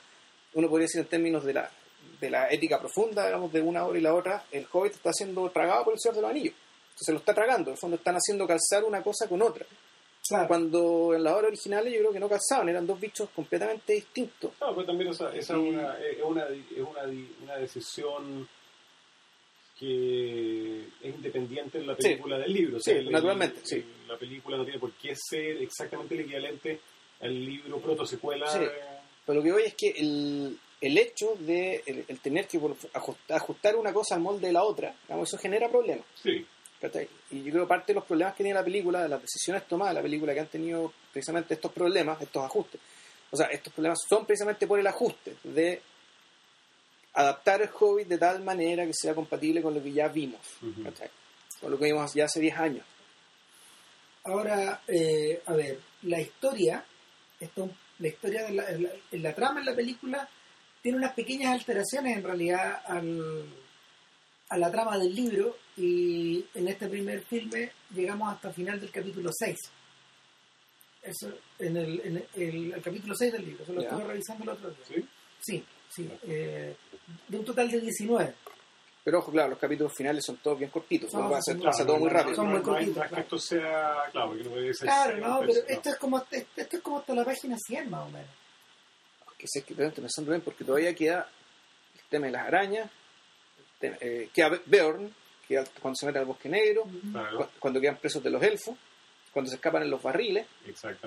uno podría decir en términos de la, de la ética profunda, digamos, de una obra y la otra, el Hobbit está siendo tragado por el Señor de los Anillos. Entonces se lo está tragando. En el fondo están haciendo calzar una cosa con otra. Claro. Cuando en las obras originales yo creo que no calzaban, eran dos bichos completamente distintos. No, pero también esa, es, una, es, una, es una, una decisión que es independiente en la Sí. película del libro. O sea, Sí, el- naturalmente, el- sí. La película no tiene por qué ser exactamente el equivalente al libro proto-secuela. Sí. Pero lo que voy es que el, el hecho de el, el tener que ajustar una cosa al molde de la otra, digamos, eso genera problemas. Sí. ¿Cachai? Y yo creo que parte de los problemas que tiene la película, de las decisiones tomadas de la película que han tenido precisamente estos problemas, estos ajustes. O sea, estos problemas son precisamente por el ajuste de adaptar el Hobbit de tal manera que sea compatible con lo que ya vimos. ¿cachai? Con lo que vimos ya hace 10 años. Ahora, eh, a ver, la historia, esto, la historia de la, la- la trama en la película tiene unas pequeñas alteraciones en realidad al, a la trama del libro y en este primer filme llegamos hasta el final del capítulo 6. Eso, en el, en el, el capítulo 6 del libro, eso lo estuve revisando el otro día. ¿Sí? Sí, sí. eh, de un total de 19. Pero ojo, claro, los capítulos finales son todos bien cortitos, Son- pasa, son- pasa todo muy no, rápido. Son no, muy no cortitos, no es que claro. esto sea, claro, que no puede ser Claro, seis, no, pero esto es como esto es como hasta la página 100 más o menos. que sé que estoy pensando bien porque todavía queda el tema de las arañas, el tema- eh, queda Beorn, cuando se mete al bosque negro, Claro, cu- cuando quedan presos de los elfos, cuando se escapan en los barriles,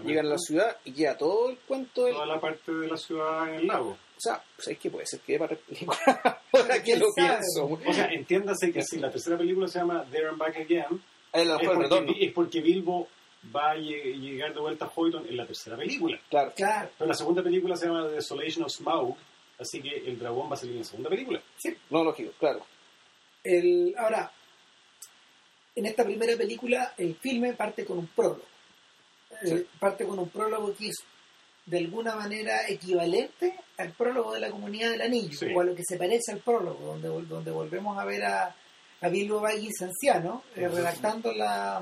llegan a la ciudad y queda todo el cuento del... Toda la parte de la ciudad en el lago. O sea, pues es que puede ser que para <laughs> película, ahora que ¿Quién lo pienso. O sea, entiéndase que si la tercera película se llama There and Back Again, lo es porque, es porque Bilbo va a lle- llegar de vuelta a Hoyton en la tercera película. Claro, Claro, Pero la segunda película se llama The Desolation of Smaug, así que el dragón va a salir en la segunda película. sí. no lógico, claro. El, ahora, en esta primera película, el filme parte con un prólogo. Eh, parte con un prólogo que es de alguna manera equivalente al prólogo de la comunidad del anillo, Sí. o a lo que se parece al prólogo, donde, donde volvemos a ver a, a Bilbo Baggins anciano, eh, redactando la...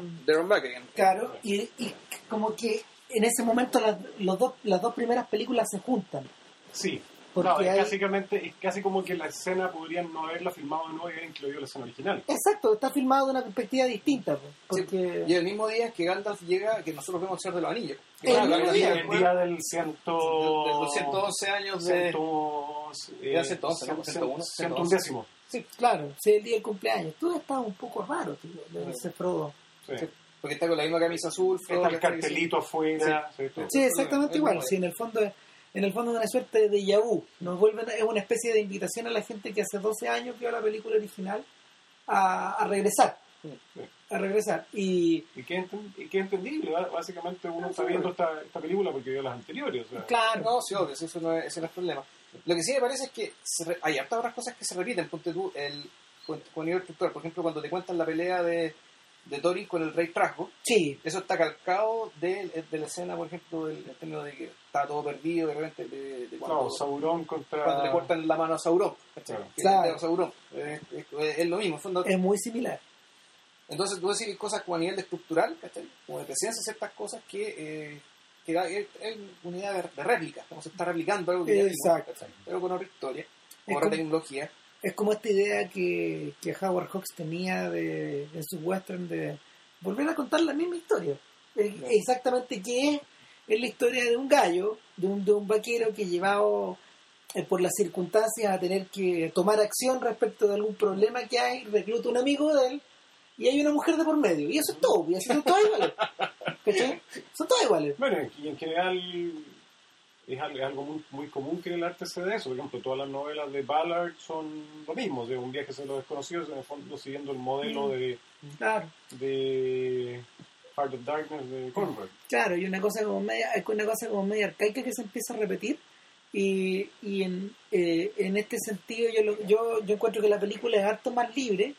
Claro, y, y como que en ese momento las, los dos, las dos primeras películas se juntan. Sí. Porque No, es, hay- básicamente, es casi como que la escena podrían no haberla filmado de nuevo y haber incluido la escena original. Exacto, está filmado de una perspectiva distinta, pues, Sí, porque... Y el mismo día que Gandalf llega, que nosotros vemos el Señor de los Anillos. El Claro, mismo el día, el día del ciento... de los 111 años de... ciento... Era 111, ¿no? 101, ciento undécimo. Sí, claro, sí, el día del cumpleaños. Tú estabas un poco raro, tío, de verse Frodo. Sí. Sí, Porque está con la misma camisa azul. Frodo, Está el cartelito afuera. sí, todo. Sí, exactamente Es igual. Sí, en el fondo es, en el fondo es una suerte de vu. Nos vuelven, es una especie de invitación a la gente que hace 12 años vio la película original a, a regresar. A regresar. Y Y es entendible, básicamente uno está viendo esta, esta película porque vio las anteriores. o sea, claro, No, sí, obvio, eso no es, ese no es problema. Lo que sí me parece es que se re- hay hartas otras cosas que se repiten. Ponte tú, el, con, con nivel estructural. Por ejemplo, cuando te cuentan la pelea de, de Thorin con el rey Trasgo, sí, eso está calcado de, de la escena, por ejemplo, del el término de que está todo perdido de repente, de, de cuando, no, Sauron contra... cuando le cortan la mano a Sauron. Claro. Claro. Sauron. Es, es lo mismo, en fondo. es muy similar. Entonces, tú decís cosas como a nivel de estructural, ¿cachai? Como de presencia, ciertas cosas que, eh, que da- es, es una idea de, de réplica, como se está replicando algo que Exacto. pero con otra historia, Es con otra tecnología. Es como esta idea que, que Howard Hawks tenía de, en su western de volver a contar la misma historia. Exactamente que es, es la historia de un gallo, de un, de un vaquero que llevado eh, por las circunstancias a tener que tomar acción respecto de algún problema que hay, recluta un amigo de él y hay una mujer de por medio. Y eso es todo, y así son todas iguales. ¿Cachai? Son todas iguales. Bueno, y en general es algo, muy, muy común que en el arte se dé eso. Por ejemplo, todas las novelas de Ballard son lo mismo, de un viaje hacia los desconocidos, en el fondo siguiendo el modelo Mm. de, Claro. de Heart of Darkness de. Claro, y una cosa como media, una cosa como media arcaica que se empieza a repetir y, y en, eh, en este sentido yo, lo- yo yo encuentro que la película es harto más libre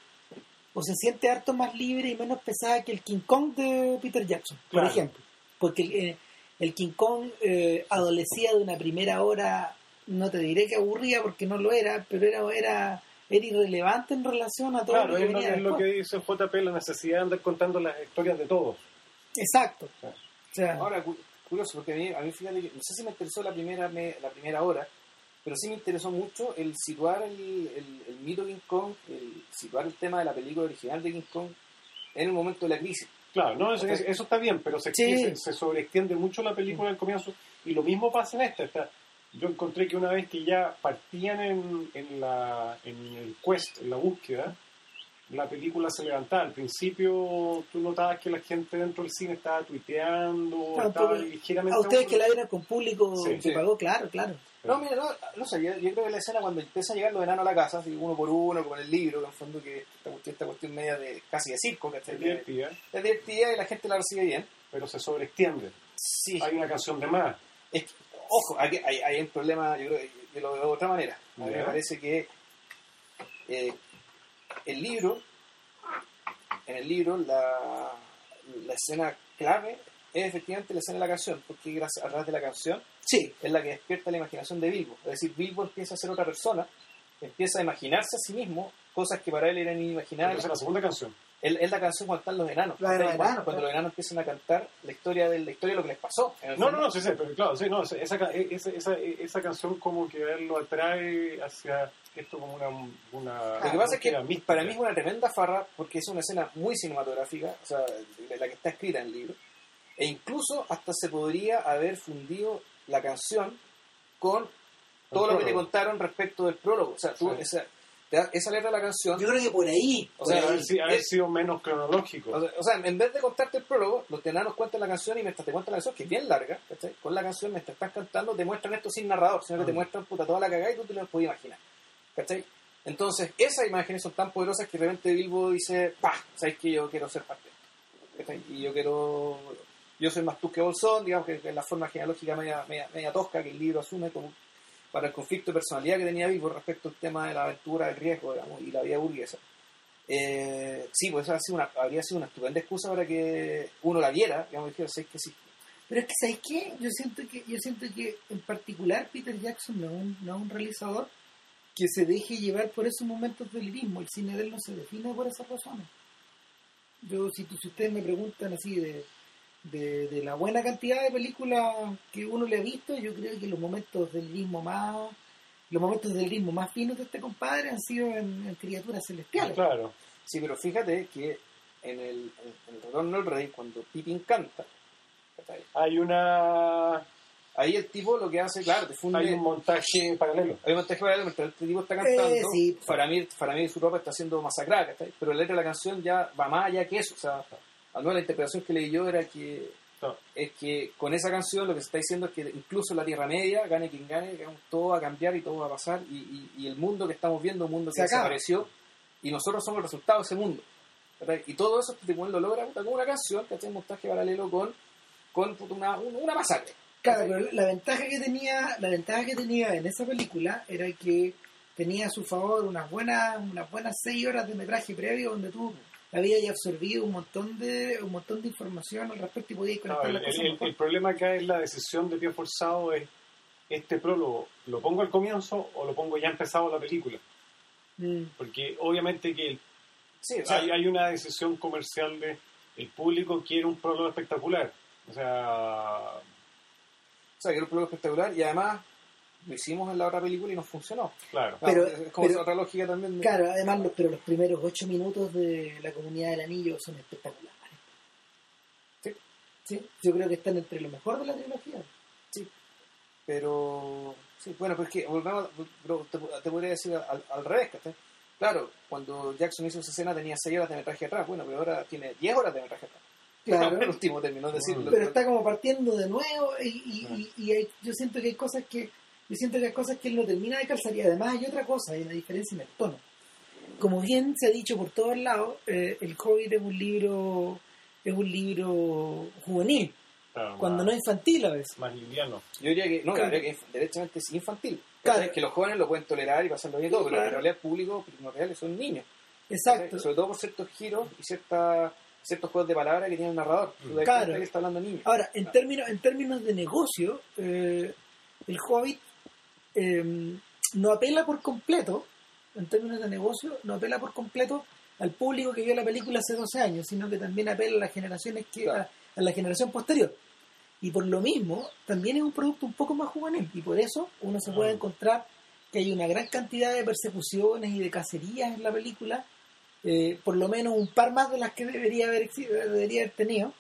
o se siente harto más libre y menos pesada que el King Kong de Peter Jackson, por ejemplo, porque el, eh, el King Kong eh, adolecía de una primera hora, no te diré que aburría porque no lo era, pero era era era irrelevante en relación a todo Claro, lo que es lo, venía es lo que dice JP, la necesidad de andar contando las historias de todos. Exacto. Claro. O sea, Ahora, cu- curioso, porque a mí, a mí fíjate que, no sé si me interesó la primera, me- la primera hora, pero sí me interesó mucho el situar el, el, el mito King Kong, el situar el tema de la película original de King Kong en el momento de la crisis. Claro, no, eso está bien, pero se, Sí. se, se sobreextiende mucho la película al comienzo y lo mismo pasa en esta. esta yo encontré que una vez que ya partían en, en, la, en el quest, en la búsqueda, la película se levantaba. Al principio tú notabas que la gente dentro del cine estaba tuiteando, Claro, estaba ligeramente... a ustedes que la vieron con público Sí, que sí. pagó, claro, claro. No, mira, no, no sé, yo, yo creo que la escena cuando empieza a llegar los enanos a la casa, así uno por uno, como en el libro, que en fondo que esta cuestión, esta cuestión media de casi de circo, ¿cachai? Es divertida, Es divertida y la gente la recibe bien. pero se sobreextiende. Sí. Hay una canción de más. Es que, ojo, aquí hay, hay un problema, yo creo que yo lo veo de otra manera. A mí me parece que eh, el libro, en el libro, la, la escena clave es efectivamente la escena de la canción, porque gracias a través de la canción Sí, es la que despierta la imaginación de Bilbo. Es decir, Bilbo empieza a ser otra persona, empieza a imaginarse a sí mismo cosas que para él eran inimaginables. Entonces la segunda canción. Él- Es la canción cuando están los enanos. La de los Cuando- enanos, cuando claro. los enanos empiezan a cantar la historia de la historia de lo que les pasó. No, fondo. no, no, sí, sí, pero claro, sí, no, esa, esa, esa, esa canción como que a él lo atrae hacia esto como una... una Lo que pasa es que mística. para mí es una tremenda farra porque es una escena muy cinematográfica, o sea, la la que está escrita en el libro, e incluso hasta se podría haber fundido la canción con todo lo que te prólogo. contaron respecto del prólogo. O sea, tú, Sí. esa, te da- esa letra de la canción, yo creo que por ahí. O por sea, ahí. haber, si- haber es- sido menos cronológico. o sea, o sea, en vez de contarte el prólogo, los enanos cuentan la canción y mientras te cuentan la canción, que es bien larga, ¿cachai? con la canción mientras estás cantando, te muestran esto sin narrador, sino que te Ah. muestran puta toda la cagada y tú te lo puedes imaginar. ¿Cachai? Entonces, esas imágenes son tan poderosas que de repente Bilbo dice, pa, ¿sabes que Yo quiero ser parte. de esto". ¿Cachai? Y yo quiero... Yo soy más tú que Bolsón, digamos que que es la forma genealógica media, media, media tosca que el libro asume como para el conflicto de personalidad que tenía Bilbo respecto al tema de la aventura, el riesgo, digamos, y la vida burguesa. Eh, sí, pues eso ha sido una, habría sido una estupenda excusa para que uno la viera, digamos, dijera, "Sí, que sí. Pero es que, ¿sabes qué? Yo siento que, yo siento que en particular Peter Jackson no es un, no un realizador que se deje llevar por esos momentos del lirismo. El cine de él no se define por esas razones. Yo, si, si ustedes me preguntan así de, de, de la buena cantidad de películas que uno le ha visto, yo creo que los momentos del lirismo más los momentos del ritmo más finos de este compadre han sido en, en criaturas celestiales. Claro. Sí, pero fíjate que en el, en el Retorno del Rey, cuando Pippin canta. Hay una ahí el tipo lo que hace, claro, te funde, hay un montaje paralelo. hay un montaje paralelo mientras el tipo está cantando, Eh, sí. Faramir, Faramir y su ropa está siendo masacrada, pero la letra de la canción ya va más allá que eso, o sea, al menos la interpretación que leí yo era que No. es que con esa canción lo que se está diciendo es que incluso en la Tierra Media, gane quien gane, todo va a cambiar y todo va a pasar y, y- y el mundo que estamos viendo, un mundo Se que acaba. desapareció y nosotros somos el resultado de ese mundo. Y todo eso este lo logra con una canción, que un montaje paralelo con, con una, una masacre. Claro, pero la ventaja que tenía, la ventaja que tenía en esa película era que tenía a su favor unas buenas, unas buenas seis horas de metraje previo donde tú habías ya absorbido un montón de, un montón de información al respecto y podías No, conectar el, cosas el- mejor. el problema acá es la decisión de pie forzado es este prólogo, ¿lo pongo al comienzo o lo pongo ya empezado la película? Mm. Porque obviamente que el- Sí, o sea, hay, hay una decisión comercial de el público quiere un prólogo espectacular. O sea, o sea, que era un producto espectacular y además lo hicimos en la otra película y nos funcionó. claro. Pero- es como pero- otra lógica también. de- Claro, además, los, pero los primeros ocho minutos de la comunidad del anillo son espectaculares. Sí. Sí, yo creo que están entre lo mejor de la trilogía. Pero, sí, bueno, pues que volvemos, pero te, te podría decir al, al revés, ¿cachai? Claro, cuando Jackson hizo esa escena tenía 6 horas de metraje atrás, bueno, pero ahora tiene 10 horas de metraje atrás. Claro. <laughs> el último término, es decir, Mm. pero está como partiendo de nuevo y, y, y- y hay- yo siento que hay cosas que yo siento que hay cosas que él no termina de calzar y además hay otra cosa, hay una diferencia en el tono. Como bien se ha dicho por todos lados, eh, el Hobbit es un libro es un libro juvenil, claro, cuando más, no infantil a veces. más liviano. Yo diría que, no, yo Claro. diría que inf- derechamente es infantil. Claro. ¿cachai? Que los jóvenes lo pueden tolerar y pasarlo bien todo, pero Claro. en realidad público primordial son niños. Exacto. Sobre todo por ciertos giros y cierta, ciertos juegos de palabras que tiene el narrador. Das Claro. que está hablando niño. Ahora, en términos, en términos de negocio, eh, el Hobbit eh, no apela por completo, en términos de negocio, no apela por completo al público que vio la película hace 12 años, sino que también apela a las generaciones que, a, a la generación posterior. Y por lo mismo, también es un producto un poco más juvenil, y por eso uno se puede Mm. encontrar que hay una gran cantidad de persecuciones y de cacerías en la película, eh, por lo menos un par más de las que debería haber, debería haber tenido,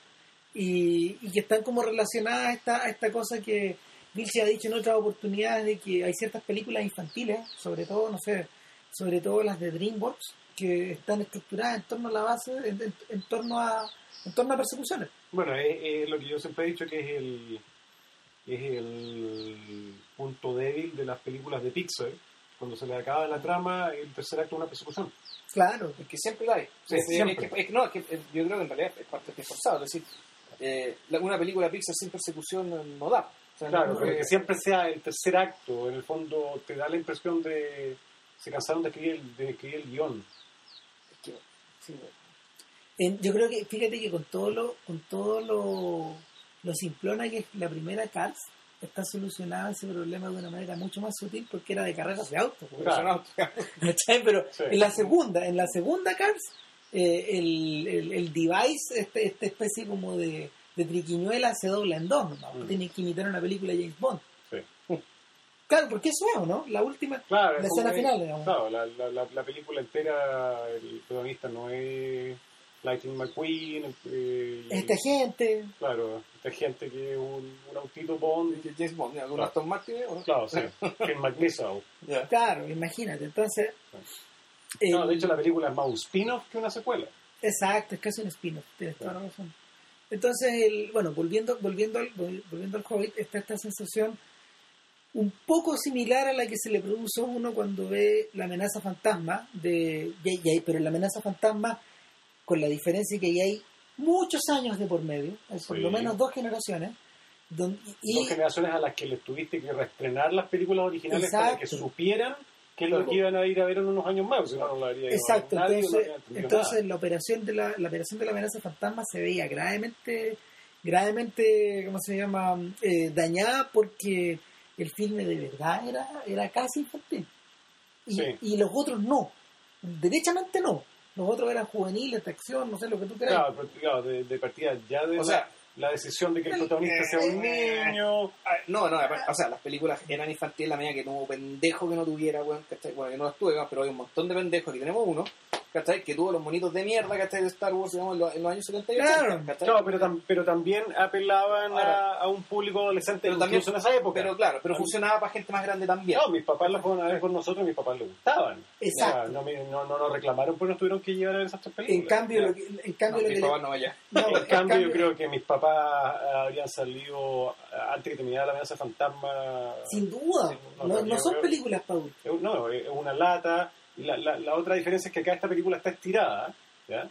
y, y que están como relacionadas a esta, a esta cosa que Bill se ha dicho en otras oportunidades de que hay ciertas películas infantiles, sobre todo, no sé, sobre todo las de DreamWorks, que están estructuradas en torno a la base, en, en- en torno a en torno a persecuciones. Bueno, es, es lo que yo siempre he dicho que es el es el punto débil de las películas de Pixar. Cuando se le acaba la trama, el tercer acto es una persecución. Claro, Es que siempre la hay. Sí, Es- es- siempre. es que- es que no, es que eh, yo creo que en realidad es parte de forzado. Es decir, eh, una película Pixar sin persecución eh, no da. Claro, pero que siempre sea el tercer acto, en el fondo te da la impresión de se cansaron de escribir el, de escribir el guion. es que, sí, En- yo creo que, fíjate que con todo lo, con todo lo, lo simplona que es la primera Cars, está solucionado ese problema de una manera mucho más sutil porque era de carreras de autos. <laughs> Claro. Pero Sí. en la segunda, en la segunda Cars, eh, el, el, el device, este, esta especie como de, de triquiñuela se dobla en dos, ¿no? Mm. Tiene que imitar una película de James Bond. Sí. Claro, porque eso es, ¿o ¿no? La última, Claro, la es escena final, digamos. Claro, la, la, la, la película entera, el protagonista no es Lightning McQueen, eh, Este agente, claro, esta gente que es un, un autito Bond, que James Bond, ¿algún Claro. Aston Martin? claro, sí, que es. Ya. claro, imagínate. Entonces, No, el- de hecho la película es más un spin-off que una secuela. Exacto, es casi un spin-off, tienes toda la razón. Entonces, el, bueno, volviendo, volviendo, al, vol- volviendo al Hobbit, está esta sensación un poco similar a la que se le produce a uno cuando ve la amenaza fantasma, de, hay- pero la amenaza fantasma, con la diferencia que ahí hay muchos años de por medio, hay por Sí. lo menos dos generaciones, don- y, Dos generaciones a las que les tuviste que reestrenar las películas originales para que supieran que es lo que iban a ir a ver en unos años más, si no, no lo haría Exacto, nadie, no entonces, habría entonces la operación de la, la operación de la amenaza fantasma se veía gravemente gravemente, ¿cómo se llama? Eh, dañada porque el filme de verdad era, era casi infantil. Y, Sí. y los otros no. Derechamente no. Los otros eran juveniles, de acción, no sé lo que tú creas. Claro, pero, claro, de, de partida ya de O la, sea, la decisión de que el protagonista sea un niño. Ah, No, no, o sea, las películas eran infantiles, la medida que tuvo pendejo que no tuviera, weón. Bueno, yo no las tuve, pero hay un montón de pendejos, y tenemos uno, ¿cachai? Que tuvo los monitos de mierda, ¿cachai? De Star Wars, digamos, en los, en los años 70 y Claro. 80, ¿cachai? Claro, pero, tam- pero también apelaban a, a un público adolescente Pero también, en esa época. pero claro, pero funcionaba para gente más grande también. No, mis papás la fueron a ver con nosotros y mis papás les gustaban. Exacto. Ya, no, me- no, no nos reclamaron porque nos tuvieron que llevar a ver esas tres películas. en cambio, lo que, en cambio No, lo mis que le- papás no vaya. no, en en cambio, yo creo que mis papás habrían salido antes que terminara la amenaza fantasma. sin duda, Sí, no, no, no, no son películas para adultos. No, es una lata. Y la, la, la otra diferencia es que acá esta película está estirada, ¿ya?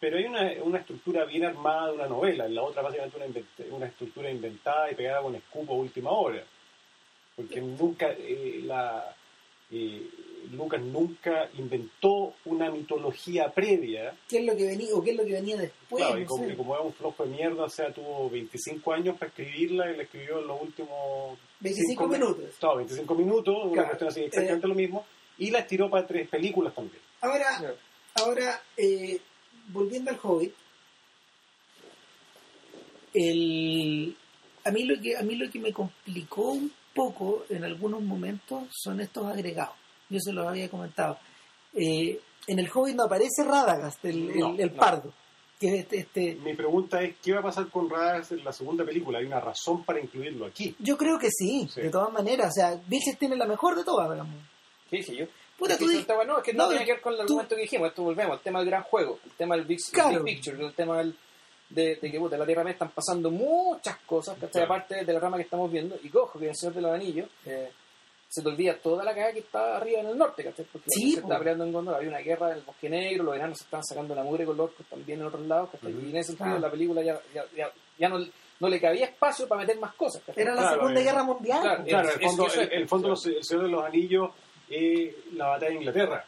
Pero hay una, una estructura bien armada de una novela. En la otra, básicamente, una, una estructura inventada y pegada con escupo a última hora. Porque nunca, eh, la, eh, Lucas nunca inventó una mitología previa. ¿Qué es lo que venía o qué es lo que venía después? Claro, y, no como, sé. y como es un flojo de mierda, o sea, tuvo 25 años para escribirla y la escribió en los últimos 25 cinco minutos. Claro, 25 minutos, una Claro. cuestión así, exactamente lo mismo. Y la estiró para tres películas también. Ahora, ahora eh, volviendo al Hobbit, el, a mí lo que a mí lo que me complicó un poco en algunos momentos son estos agregados. Yo se los había comentado. Eh, en el Hobbit no aparece Radagast, el, el- No, el no. pardo, que es este, este Mi pregunta es, ¿qué va a pasar con Radagast en la segunda película? ¿Hay una razón para incluirlo aquí? Yo creo que sí, Sí. de todas maneras. O sea, Vilches tiene la mejor de todas, digamos. ¿Qué dije yo? Puta, tú no, es que no, no, tiene que ver con el tú- argumento que dijimos, esto volvemos, el tema del gran juego, el tema del big, Claro. big picture, el tema del, de, de que puta, la Tierra Media están pasando muchas cosas, ¿cachai? Claro. aparte de la rama que estamos viendo, y cojo que en el Señor de los Anillos eh, se te olvida toda la caga que está arriba en el norte, ¿cachai? Porque Sí, se po. está peleando en Gondor, había una guerra en el Bosque Negro, los enanos se están sacando la mugre con los orcos también en otros lados, ¿cachai? Ujú. Y en ese sentido Claro. la película ya, ya, ya, ya no, no le cabía espacio para meter más cosas, ¿cachai? Era la Claro, Segunda eh. Guerra Mundial. Claro, el fondo, el, el fondo los- el Señor de los Anillos es la batalla de Inglaterra.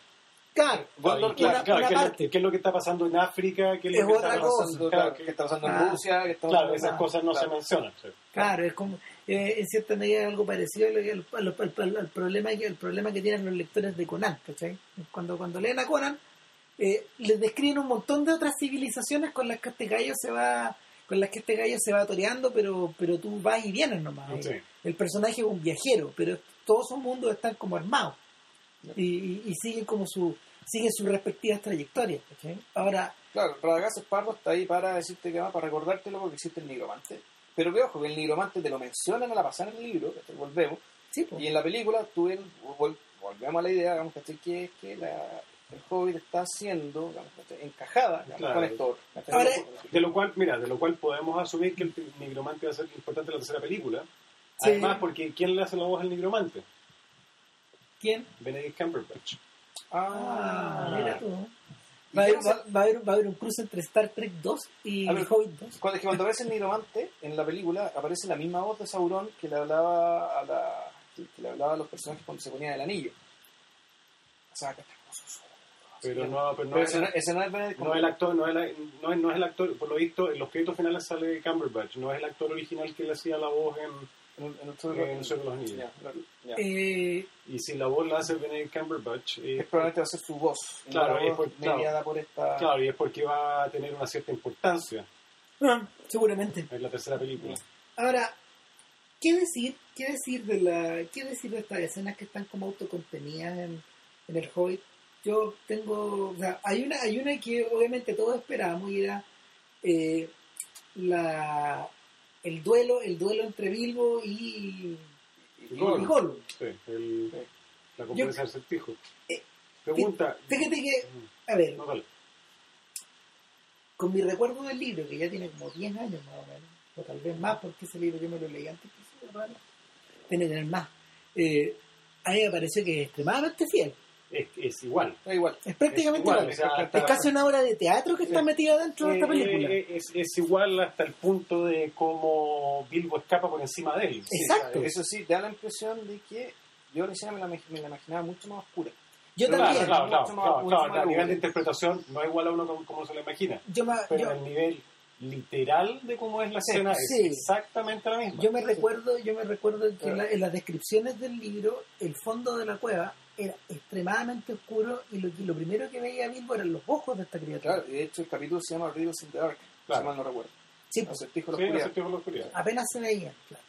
Claro. Claro, una- claro, una ¿qué, es lo, parte. qué es lo que está pasando en África? ¿Qué es lo que está pasando? Claro, Claro, ¿qué está pasando Ah. en Rusia? ¿Qué está claro, esas cosas no Claro. se mencionan. sí. Claro, es como, eh, en cierta medida es algo parecido al, al- al- al- al problema, que, el problema que tienen los lectores de Conan, ¿cachai? Cuando, cuando leen a Conan, eh, les describen un montón de otras civilizaciones con las que este gallo se va con las que este gallo se va toreando, pero, pero tú vas y vienes nomás. Sí. El personaje es un viajero, pero todos esos mundos están como armados y, y- y siguen como su siguen sus respectivas trayectorias. ¿cachai? Ahora, Claro, Radagast Pardo está ahí para decirte que va, para recordártelo porque existe el nigromante. Pero que ojo, que el nigromante te lo mencionan a la pasada en el libro, que volvemos. sí. Y en la película tú ven- vol- volvemos a la idea, digamos, ¿cachai? que es que la- el Hobbit está siendo digamos, encajada digamos, Claro. con esto. Ahora- De lo cual, mira, de lo cual podemos asumir que el nigromante va a ser importante en la tercera película. Sí. Además, porque ¿quién le hace la voz al nigromante? ¿Quién? Benedict Cumberbatch. Ah, mira tú. ¿Y Va a, haber, va, va a haber, va a haber un cruce entre Star Trek 2 y ver, El Hobbit 2. Cuando, es que cuando aparece el nigromante en la película aparece la misma voz de Sauron que le hablaba a la que le hablaba a los personajes cuando se ponían el anillo. O sea, que Pero no, pero no, Pero es, ese, no- ese no es Benedict no es el actor, no es, la- no, es, no es el actor, por lo visto, en los créditos finales sale Cumberbatch, no es el actor original que le hacía la voz en, En, el Señor en El de los Anillos. Ya, ya. Eh, Y si la voz la hace Benedict Cumberbatch, eh, Es probablemente va a ser su voz. Claro, la es por- claro. mediada por esta. claro, y es porque va a tener una cierta importancia ah, seguramente. en la tercera película. Ahora, ¿qué decir? ¿Qué decir de la qué decir de estas escenas que están como autocontenidas en, en el Hobbit? Yo tengo, o sea, hay una hay una que obviamente todos esperábamos y era eh, la el duelo el duelo entre Bilbo y, y- y Gollum. Gollum. Sí, el- Sí. la competencia del certijo. Eh, Pregunta. Fíjate que, a ver, No, con mi recuerdo del libro, que ya tiene como 10 años más o menos, o tal vez más, porque ese libro yo me lo leí antes que bueno, tiene que tener más. Eh, a mí me pareció que es extremadamente fiel. Es, es igual. Da igual. Es prácticamente Es igual, igual. o sea, es casi una obra de teatro que está Sí. metida dentro de esta Eh, película. eh, es, es igual hasta el punto de cómo Bilbo escapa por encima de él. Exacto. Eso sí, da la impresión de que yo la escena me la, me la imaginaba mucho más oscura. yo pero también. Claro, claro, claro, Mucho más- claro, mucho claro, más a nivel de interpretación no es igual a uno como, como se lo imagina. Yo, ma- Pero yo- el nivel literal de cómo es la escena sí. es exactamente la misma. Yo me recuerdo, yo me recuerdo que Claro. la- en las descripciones del libro, el fondo de la cueva era extremadamente oscuro y lo, primero que veía Bilbo eran los ojos de esta criatura. Claro, y de hecho el capítulo se llama Riddles in the Dark, Claro. si mal no recuerdo. Sí, pues, Acertijo de Sí, la oscuridad. acertijo de la oscuridad. apenas se veía. claro.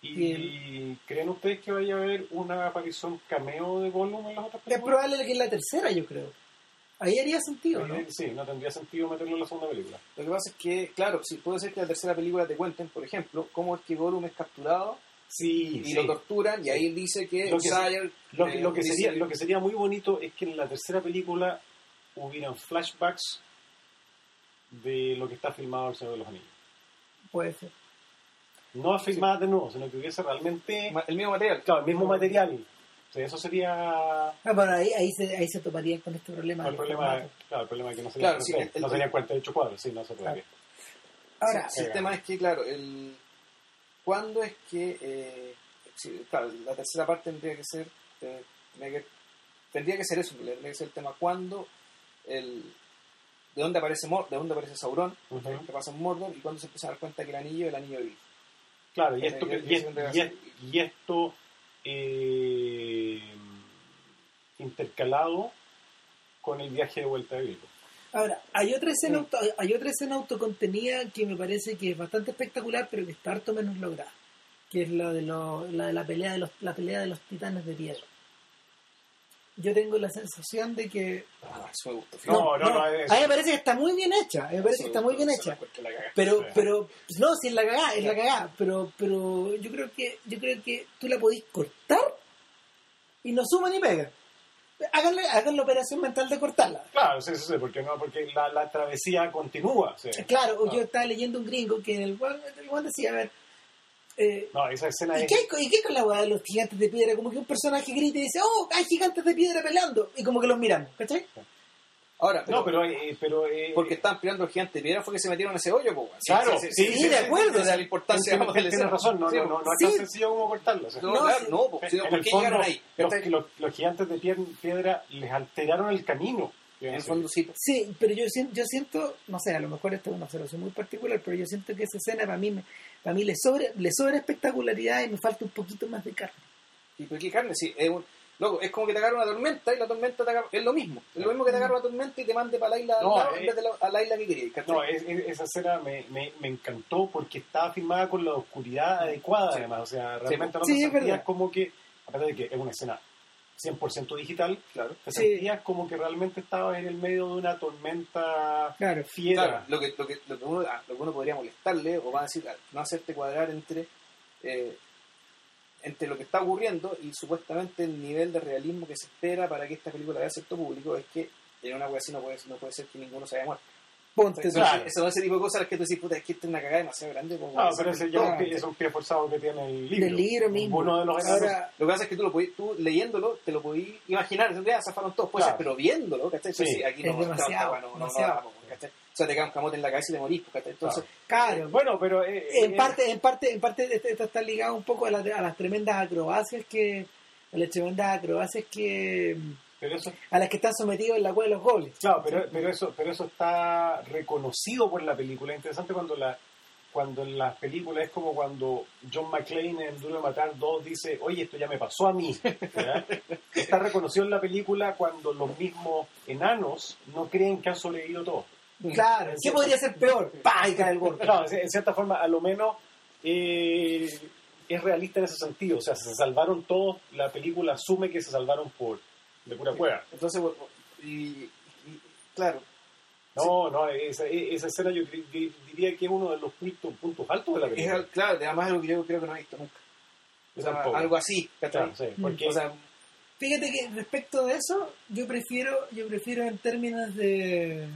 ¿Y creen ustedes que vaya a haber una aparición cameo de Gollum en las otras Es películas? probable que en la tercera, yo creo. Ahí haría sentido, ¿no? Eh, Sí, no tendría sentido meterlo en la segunda película. Lo que pasa es que, claro, si puede ser que en la tercera película te cuenten, por ejemplo, cómo es que Gollum es capturado Sí, y lo torturan, y ahí él dice que, Lo que- Sire, Lo que, eh, lo, que dice- sería, lo que sería muy bonito es que en la tercera película hubieran flashbacks de lo que está filmado en El Señor de los Anillos. Puede ser. No a filmar de nuevo, sino que hubiese realmente el mismo material. claro, el mismo material. O sea, eso sería Ah, bueno, ahí, ahí, se, ahí se toparían con este problema. el problema, claro, el problema es que no sería Claro, sí, 3D, el- no el- sería 48 cuadros, sí, no se podría. Ahora, Sí, el tema es que, claro, el, ¿cuándo es que, eh, claro, la tercera parte tendría que ser, eh, tendría, que, tendría que ser eso, tendría que ser el tema cuándo, el, de dónde aparece Mor, de dónde aparece Sauron, Ujú. que pasa en Mordor, y cuándo se empieza a dar cuenta que el anillo es el anillo de Vil. Claro, y esto, que- y esto eh, intercalado con el viaje de vuelta de Bilbo. Ahora, hay otra escena auto- hay otra escena autocontenida que me parece que es bastante espectacular, pero que está harto menos lograda, que es la de lo- la de la pelea de los la pelea de los titanes de piedra. Yo tengo la sensación de que Ah, eso me gustó. No, no, no, es- a mí me parece que está muy bien hecha, a mí me parece que está muy bien hecha. Pero, pero, no, si es la cagada, es la cagada, pero, pero yo creo que, yo creo que tú la podís cortar y no suma ni pega. Háganle, hagan la operación mental de cortarla. Claro, sí, sí, sí, porque no, porque la, la travesía continúa. sí. Claro, No. yo estaba leyendo un gringo que en el cual decía, a ver, eh, No, esa escena ¿y, es. qué, ¿y qué con la weá de los gigantes de piedra? Como que un personaje grita y dice, oh, hay gigantes de piedra peleando, y como que los miramos, ¿cachai? Ahora, No, pero. eh, pero eh, porque estaban peleando el gigante de piedra fue que se metieron en ese hoyo, pues. Claro, sí, de acuerdo, es la importancia de la tienes razón, no, Sí, no, no, no es sí. tan sencillo como cortarlo. o sea. No, No, claro, sí. no, pues, En ¿por el qué fondo, llegaron ahí? los, ¿Cachai? los- los gigantes de piedra les alteraron el camino. En el fondo sí. Sí, pero yo siento, yo siento, no sé, a lo mejor esto es una observación muy particular, pero yo siento que esa escena para mí, me- para mí le sobra, le sobra espectacularidad y me falta un poquito más de carne. ¿Y por qué carne? Sí, es, un, loco, es como que te agarra una tormenta y la tormenta te agarra, es lo mismo. Es lo mismo que te agarra una tormenta y te mande para la isla, No, al lado eh, en vez de la, a la isla que querías. No, es- es- esa escena me, me, me encantó porque estaba filmada con la oscuridad adecuada, Sí. además. O sea, realmente no Sí, te sentías verdad. como que, a pesar de que es una escena 100% digital, claro. te Sí. sentías como que realmente estabas en el medio de una tormenta Claro. fiera. Claro, lo que, lo, que, lo, que uno, ah, lo que uno podría molestarle o va a decir, no hacerte cuadrar entre, eh, entre lo que está ocurriendo y supuestamente el nivel de realismo que se espera para que esta película vea cierto público es que en una wea así no puede, no puede ser que ninguno se haya muerto. Ponte. Claro. eso es ese tipo de cosas las que tú dices, puta, es que esta es una cagada demasiado grande. pues, No, weón, pero ese ya es un pie- es un pie forzado que tiene el libro. Del libro mismo. Uno de los Ahora, Lo que pasa es que tú, lo podí- tú leyéndolo te lo podías imaginar, ya zafaron todos, Claro. ser, pero viéndolo, ¿cachai? Sí. Entonces, aquí Es no, demasiado, no, pues, ¿cachai? O sea, te cae un camote en la cabeza y te morís, ¿cachai? Entonces, claro, Bueno, pero... eh, en eh, parte, en parte, en parte esto está ligado un poco a, las a las tremendas acrobacias que, a las tremendas acrobacias que, pero eso, a las que están sometidos en la cueva de los goles. claro, pero, pero, eso, pero eso está reconocido por la película. Es interesante cuando la cuando en las películas es como cuando John McClane en Duro de Matar 2 dice, oye, esto ya me pasó a mí. <laughs> Está reconocido en la película cuando los mismos enanos no creen que han sobrevivido todos. Claro, ¿qué podría ser peor? ¡Pah! Y cae el gordo. Claro, en cierta forma, a lo menos eh, es realista en ese sentido. O sea, se salvaron todos, la película asume que se salvaron por de pura cueva. entonces bueno, y, y- claro, No, no, esa, esa escena yo diría que es uno de los puntos, puntos altos de la es, película. al- claro, además es algo que yo creo que no he visto nunca. O sea, algo así. Claro, sí, porque O sea, Fíjate que respecto de eso, yo prefiero, yo prefiero en términos de.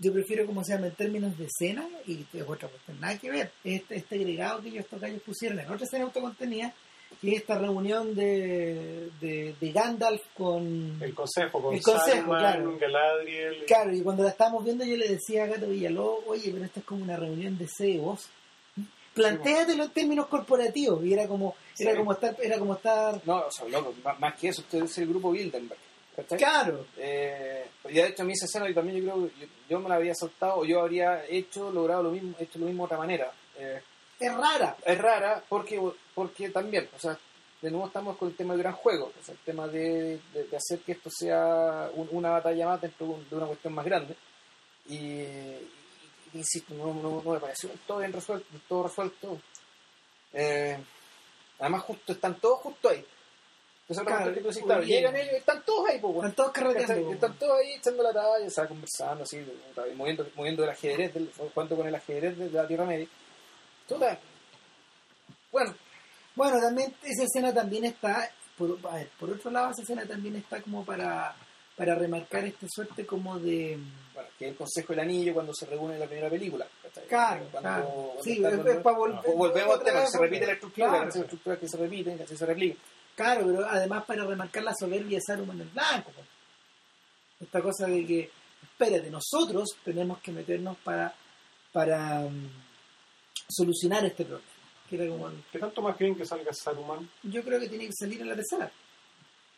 Yo prefiero, como se llama, en términos de escena, y es otra cuestión, nada que ver. Este, este agregado que ellos, gallos pusieron en otra escena autocontenida, que es esta reunión de, de, de Gandalf con. el consejo con El consejo, claro. Galadriel. Claro, y cuando la estábamos viendo, yo le decía a Gato Villalobos, oye, pero esta es como una reunión de CEOs. Plantéatelo en términos corporativos, y era como, era como estar, era como estar. no, o sea, loco, más, más que eso, usted es el grupo Bilderberg, Claro. Eh, Y de hecho, a mí esa escena yo también yo creo que yo, me la habría saltado o yo habría hecho, logrado lo mismo, hecho lo mismo de otra manera. Eh, Es rara. es rara porque porque también, o sea, de nuevo estamos con el tema del gran juego, o sea, el tema de, de- hacer que esto sea un- una batalla más dentro de un- de una cuestión más grande. Y, y- insisto, no, no, no me pareció todo bien resuelto, todo resuelto. Eh, además, justo están todos justo ahí. Claro, claro, llegan ellos y están todos ahí, pues, Están todos carreteando. Po. Están todos ahí echando la talla, o sea, conversando así, moviendo, moviendo el ajedrez, del, jugando con el ajedrez de la Tierra Media. Bueno, Bueno, también esa escena también está, por, a ver, por otro lado, esa escena también está como para, para remarcar esta suerte como de... bueno, que el Consejo del Anillo cuando se reúne en la primera película. Claro, Cuando- claro. cuando Sí, es, los- es para volver. Pues volvemos al tema, se repite la estructura, claro, ¿cachai? estructuras que se repiten, que se replican. Claro, pero además para remarcar la soberbia de Saruman el Blanco. Esta cosa de que, espérate, nosotros tenemos que meternos para, para mm, solucionar este problema. Que era como el- ¿Qué tanto más bien que salga Saruman? yo creo que tiene que salir en la tercera.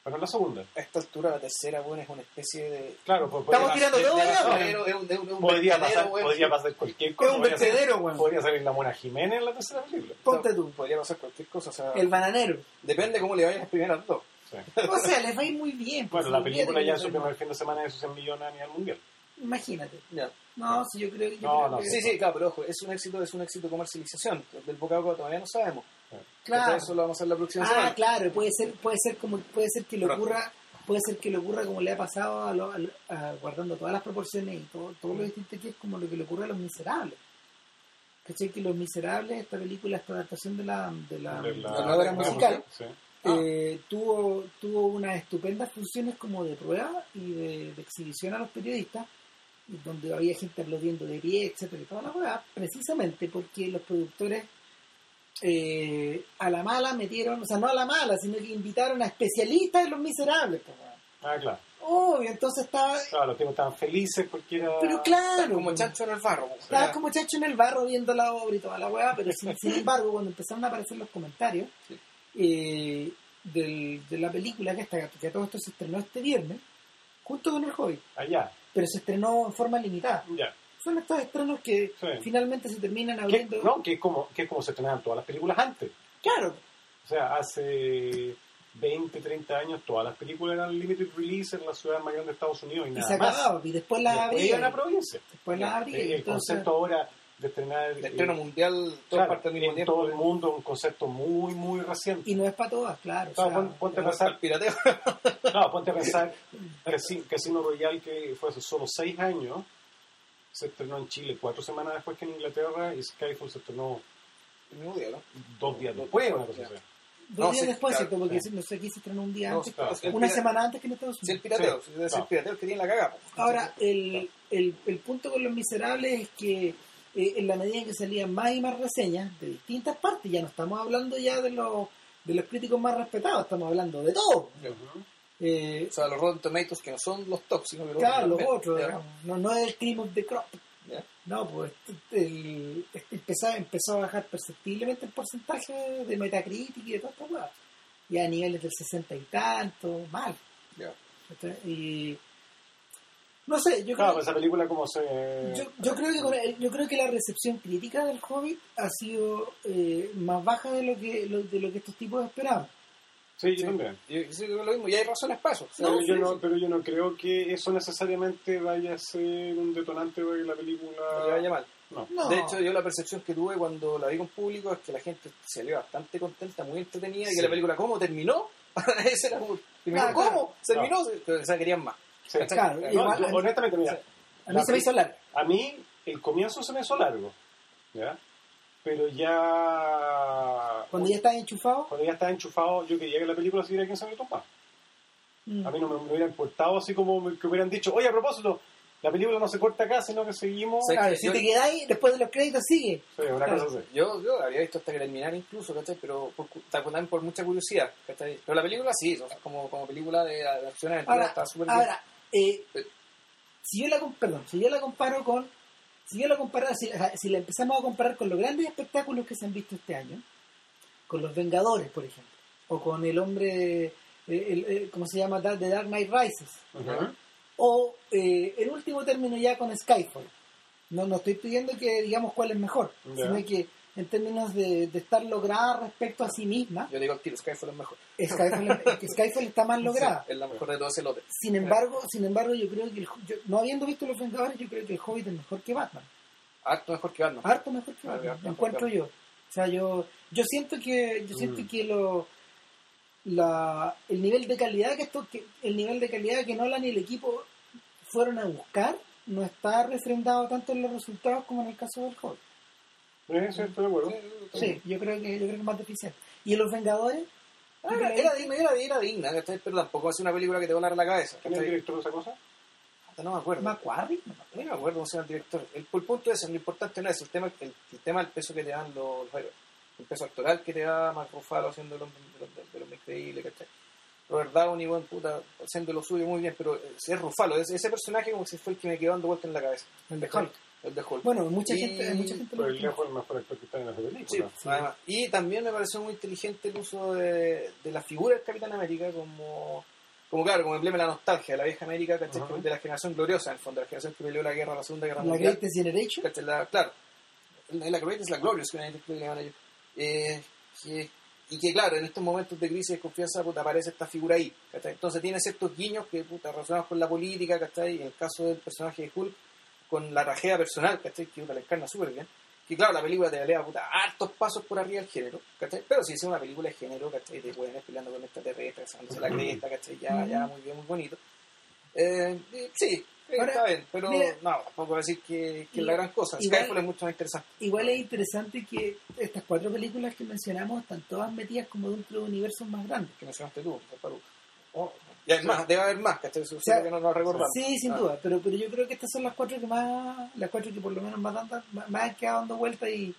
Pero la segunda. A esta altura, la tercera, bueno, es una especie de. Claro, pues Estamos tirando de- todo ya, un- un- un podría vertedero, pasar, weón. podría pasar cualquier Es cosa. un podría ser- vertedero, weón. Podría salir la Mona Jiménez en la tercera película. Ponte tú, Podría pasar cualquier cosa, o sea. el bananero. Depende cómo le vayan las primeras dos. Sí. O sea, les va a ir muy bien. pues, Bueno, la película ya en que su primer fin de semana hizo 100 millones a nivel mundial. Imagínate. Ya. No, si yo creo, yo No, creo no, que... Sí, sí, claro, pero ojo, es un éxito, es un éxito de comercialización. Del boca a boca todavía no sabemos. Claro. Entonces, Eso lo vamos a hacer la próxima Ah, semana. claro, puede ser, puede ser como, puede ser que le ocurra, puede ser que le ocurra como le ha pasado a, lo- a a- guardando todas las proporciones y todo, todo lo distinto que es como lo que le ocurre a los miserables. ¿Cachai? Que los miserables, esta película, esta adaptación de la, de la, De de la obra musical, Sí. eh, tuvo, tuvo unas estupendas funciones como de prueba y de, de exhibición a los periodistas, donde había gente aplaudiendo de pie, etcétera, y toda la hueá, precisamente porque los productores eh, a la mala metieron, o sea, no a la mala, sino que invitaron a especialistas en los miserables. pues. Ah, claro. Obvio, entonces estaba, Claro, los tipos estaban felices porque era... pero claro, Como chancho en el barro. pues. estaba como chacho en el barro viendo la obra y toda la weá, pero sin, sin embargo, cuando empezaron a aparecer los comentarios Sí. eh, del- de la película que, está, que todo esto se estrenó este viernes, junto con el Hobbit, Allá, pero se estrenó en forma limitada. ya. Son estos estrenos que Sí. finalmente se terminan Que, abriendo. no, que es como, que es como se estrenaban todas las películas antes. Claro, O sea, hace 20, 30 años todas las películas eran limited release en la ciudad más grande de Estados Unidos y y nada se más. acababa, y después las abrían. provincia. Después las abrían. El, el entonces- concepto ahora de estrenar El estreno eh, mundial, todas claro, en tiempo. todo el mundo un concepto muy, muy reciente. Y no es para todas, claro. o Claro, sea, pon- ponte a pensar, pirateo. <laughs> no, ponte a pensar Casi- Casino Royale que fue hace solo 6 años se estrenó en Chile cuatro semanas después que en Inglaterra y Skyfall se estrenó El mismo día, ¿no? dos días Dos después, días, una cosa ya. así. Dos No, días sí, después, claro, ¿cierto? Porque sí. no sé, aquí se estrenó un día No, antes. claro, una semana antes que en Estados Sí, el Unidos. pirateo. Sí, si es el pirateo que tiene la caga. pues. Ahora, el, el, el punto con Los Miserables es que eh, en la medida en que salían más y más reseñas de distintas partes, ya no estamos hablando ya de los, de los críticos más respetados, estamos hablando de todo. Eh, O sea, los Rotten Tomatoes que no son los tóxicos. que claro, los otros, digamos. no, no es el cream of the crop. ya. No, pues el, este empezó, empezó a bajar perceptiblemente el porcentaje de Metacritic y de todas estas cosas. Ya a niveles del 60 y tanto, mal. Ya. ¿cachai? Y no sé, yo Claro, creo, esa película como se... yo, yo creo que con el- yo creo que la recepción crítica del Hobbit ha sido eh, más baja de lo que lo- de lo que estos tipos esperaban. Sí, yo Sí. también. Yo, yo lo mismo, y hay razones para eso. Pero, No, yo sí, no, sí. pero yo no creo que eso necesariamente vaya a ser un detonante para que la no película... vaya mal. No. No. De hecho, yo la percepción que tuve cuando la vi con público es que la gente salió bastante contenta, muy entretenida, y que la película, ¿cómo terminó? <laughs> Ese era como, ¿terminó Claro, cómo? claro. ¿Terminó? O sea, querían más. Claro, No, igual- yo, honestamente, mira, A mí se me hizo larga. a mí el comienzo se me hizo largo, ¿ya? Pero ya... Cuando ya estás enchufado, Cuando ya estaba enchufado, yo quería que la película siguiera 15 minutos más. mm, A mí no me, me hubiera importado así como me- que hubieran dicho, oye, a propósito, la película no se corta acá, sino que seguimos... Claro, si yo- te quedáis, después de los créditos sigue. Sí, una Claro. cosa así. Yo, yo había visto hasta que terminara incluso, ¿cachai? Pero por, cu- también por mucha curiosidad, ¿cachai? Pero la película sí, o sea, como, como película de, de acción aventura Ahora, está súper bien. ahora eh, Eh. si yo la perdón, si yo la comparo con si yo la comparo si, si la empezamos a comparar con los grandes espectáculos que se han visto este año con los Vengadores por ejemplo o con el hombre eh, el, el- ¿cómo se llama? The Dark Knight Rises. O, eh, en último término, ya con Skyfall. No, no estoy pidiendo que digamos cuál es mejor, sino que en términos de, de estar lograda respecto a sí misma, Yo digo tiro, Skyfall es mejor. Skyfall, está más lograda. Sí, es la mejor de todos el lote. Sin embargo, sin embargo, yo creo que el, yo- no habiendo visto Los Vengadores, yo creo que el Hobbit es mejor que Batman. Harto mejor que Batman. Harto mejor que Ah, Batman, harto encuentro mejor. yo. O sea, yo, yo siento que, yo siento Mm. que lo, la, el nivel de calidad que esto, que el nivel de calidad que Nolan y el equipo fueron a buscar no está refrendado tanto en los resultados como en el caso del Hobbit. Eh, sí, estoy de acuerdo. Sí, yo creo que, yo creo que es más deficiente. ¿Y Los Vengadores? Ah, Era, era digna, era, era digna, ¿cachai? pero tampoco hace una película que te volara la cabeza. ¿Quién es director de esa cosa? No me acuerdo. ¿Macquarie? No me acuerdo. No me acuerdo cómo se llama el director. El, el punto es, lo importante no es el tema, el, el tema del peso que te dan los, los héroes. El peso actoral que te da Mark Ruffalo haciendo el hombre, de los- de los increíbles, ¿cachai? Robert Downey, buen puta, haciendo lo suyo muy bien, pero es Ruffalo, ese, ese personaje como si fue el que me quedó dando vuelta en la cabeza. El de ¿cachai? Hulk. El de Hulk. Bueno, mucha Y- gente, mucha gente Pero el opina. lejos el mejor actor que está en esa película. Sí, además. Y también me pareció muy inteligente el uso de, de la figura del Capitán América como, como claro, como emblema de la nostalgia de la vieja América, ¿cachai? Ajá. de la generación gloriosa, en el fondo, de la generación que peleó la guerra, la Segunda Guerra La Mundial. Greatest Generation. ¿cachai? La- claro, la, la Great es la Glorious, que le llaman ellos. Eh, que- y que claro, en estos momentos de crisis y desconfianza puta, aparece esta figura ahí. ¿cachai? Entonces tiene ciertos guiños que puta, relacionados con la política, ¿cachai? en el caso del personaje de Hulk, con la tragedia personal, ¿cachai? que puta, la encarna súper bien. Que claro, la película te alea puta, hartos pasos por arriba del género, ¿cachai? Pero si es una película de género, ¿cachai? De pueden peleando con extraterrestres, sacándose la cresta, ¿cachai? Ya, ya, muy bien, muy bonito. Eh, sí, Ahora, está bien, pero mira, no, tampoco decir que, que es la gran cosa. igual- Skyfall es mucho más interesante. Igual es interesante que estas cuatro películas que mencionamos están todas metidas como dentro de universos más grandes. que mencionaste tú, Paru. Y hay más, debe haber más, ¿cachai? Eso sea, que no nos recordamos. Sí, sin Ah, duda, pero, pero yo creo que estas son las cuatro que más, las cuatro que por lo menos más, dan- más, más han quedado dando vuelta y